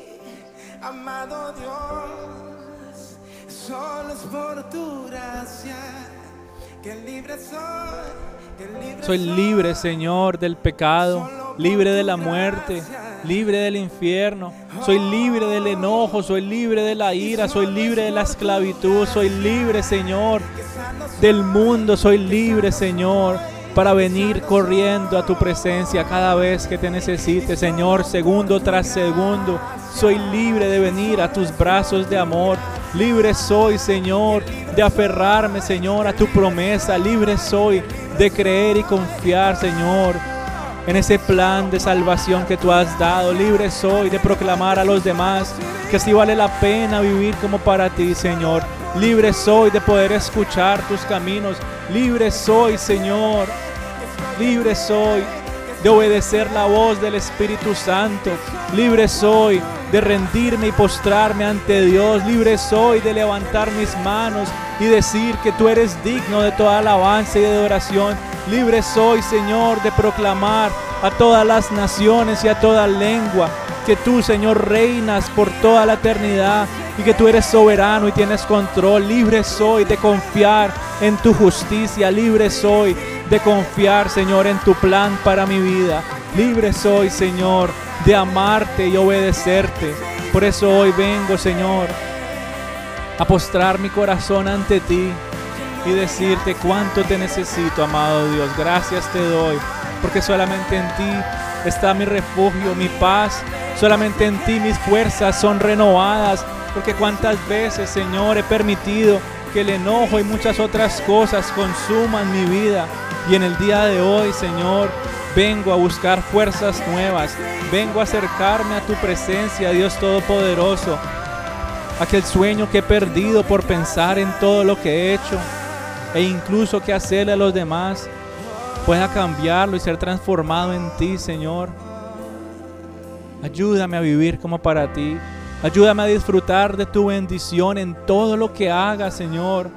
amado Dios. Solo es por tu gracia que libre soy. que libre Soy libre, Señor, del pecado, libre de la muerte, libre del infierno. Soy libre del enojo, soy libre de la ira, soy libre de la esclavitud, soy libre, Señor, del mundo, soy libre, Señor, para venir corriendo a tu presencia cada vez que te necesite, Señor, segundo tras segundo. Soy libre de venir a tus brazos de amor. Libre soy, Señor, de aferrarme, Señor, a tu promesa. Libre soy de creer y confiar, Señor, en ese plan de salvación que tú has dado. Libre soy de proclamar a los demás que sí vale la pena vivir como para ti, Señor. Libre soy de poder escuchar tus caminos. Libre soy, Señor. Libre soy de obedecer la voz del Espíritu Santo. Libre soy de rendirme y postrarme ante Dios. Libre soy de levantar mis manos y decir que tú eres digno de toda alabanza y de adoración. Libre soy, Señor, de proclamar a todas las naciones y a toda lengua que tú, Señor, reinas por toda la eternidad y que tú eres soberano y tienes control. Libre soy de confiar en tu justicia. Libre soy de confiar, Señor, en tu plan para mi vida. Libre soy, Señor, de amarte y obedecerte. Por eso hoy vengo, Señor, a postrar mi corazón ante ti y decirte cuánto te necesito, amado Dios. Gracias te doy, porque solamente en ti está mi refugio, mi paz. Solamente en ti mis fuerzas son renovadas, porque cuántas veces, Señor, he permitido que el enojo y muchas otras cosas consuman mi vida. Y en el día de hoy, Señor, vengo a buscar fuerzas nuevas. Vengo a acercarme a tu presencia, Dios Todopoderoso. Aquel sueño que he perdido por pensar en todo lo que he hecho e incluso que hacerle a los demás pueda cambiarlo y ser transformado en ti, Señor. Ayúdame a vivir como para ti. Ayúdame a disfrutar de tu bendición en todo lo que haga, Señor.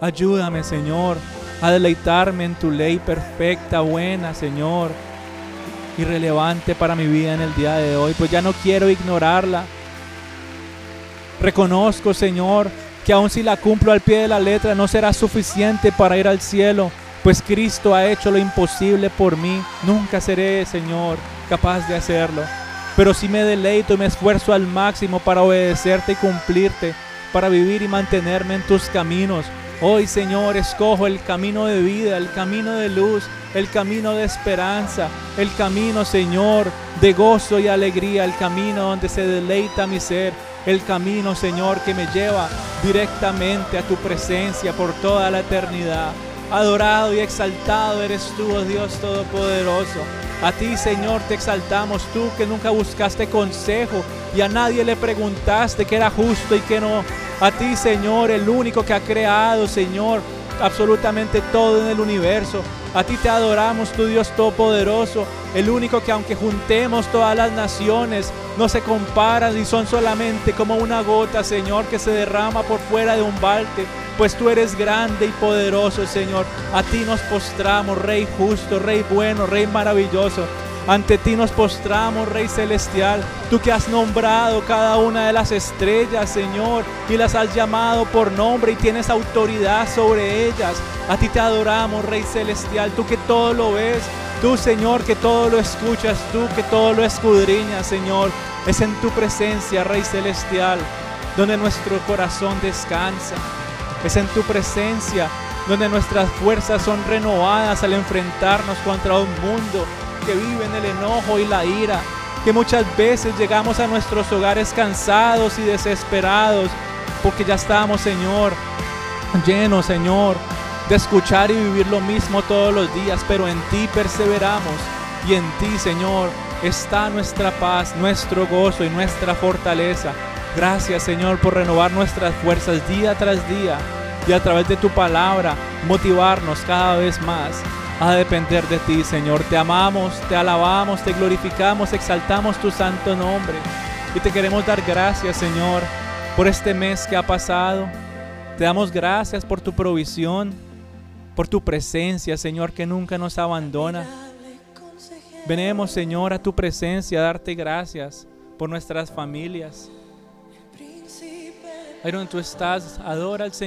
Ayúdame, Señor, a deleitarme en tu ley perfecta, buena, Señor, y relevante para mi vida en el día de hoy, pues ya no quiero ignorarla. Reconozco, Señor, que aun si la cumplo al pie de la letra no será suficiente para ir al cielo, pues Cristo ha hecho lo imposible por mí. Nunca seré, Señor, capaz de hacerlo. Pero si me deleito y me esfuerzo al máximo para obedecerte y cumplirte, para vivir y mantenerme en tus caminos. Hoy, Señor, escojo el camino de vida, el camino de luz, el camino de esperanza, el camino, Señor, de gozo y alegría, el camino donde se deleita mi ser, el camino, Señor, que me lleva directamente a tu presencia por toda la eternidad. Adorado y exaltado eres tú, oh Dios Todopoderoso. A ti, Señor, te exaltamos, tú que nunca buscaste consejo y a nadie le preguntaste que era justo y que no. A ti, Señor, el único que ha creado, Señor, absolutamente todo en el universo. A ti te adoramos, tu Dios Todopoderoso, el único que aunque juntemos todas las naciones, no se comparan y son solamente como una gota, Señor, que se derrama por fuera de un balde. Pues tú eres grande y poderoso, Señor. A ti nos postramos, Rey justo, Rey bueno, Rey maravilloso. Ante ti nos postramos, Rey celestial, tú que has nombrado cada una de las estrellas, Señor, y las has llamado por nombre y tienes autoridad sobre ellas. A ti te adoramos, Rey celestial, tú que todo lo ves, tú, Señor, que todo lo escuchas, tú que todo lo escudriñas, Señor. Es en tu presencia, Rey celestial, donde nuestro corazón descansa. Es en tu presencia donde nuestras fuerzas son renovadas al enfrentarnos contra un mundo que vive en el enojo y la ira, que muchas veces llegamos a nuestros hogares cansados y desesperados, porque ya estamos, Señor, llenos, Señor, de escuchar y vivir lo mismo todos los días, pero en ti perseveramos y en ti, Señor, está nuestra paz, nuestro gozo y nuestra fortaleza. Gracias, Señor, por renovar nuestras fuerzas día tras día y a través de tu palabra motivarnos cada vez más a depender de ti, Señor. Te amamos, te alabamos, te glorificamos, exaltamos tu santo nombre. Y te queremos dar gracias, Señor, por este mes que ha pasado. Te damos gracias por tu provisión, por tu presencia, Señor, que nunca nos abandona. Venemos, Señor, a tu presencia a darte gracias por nuestras familias. Ahí donde tú estás, adora al Señor.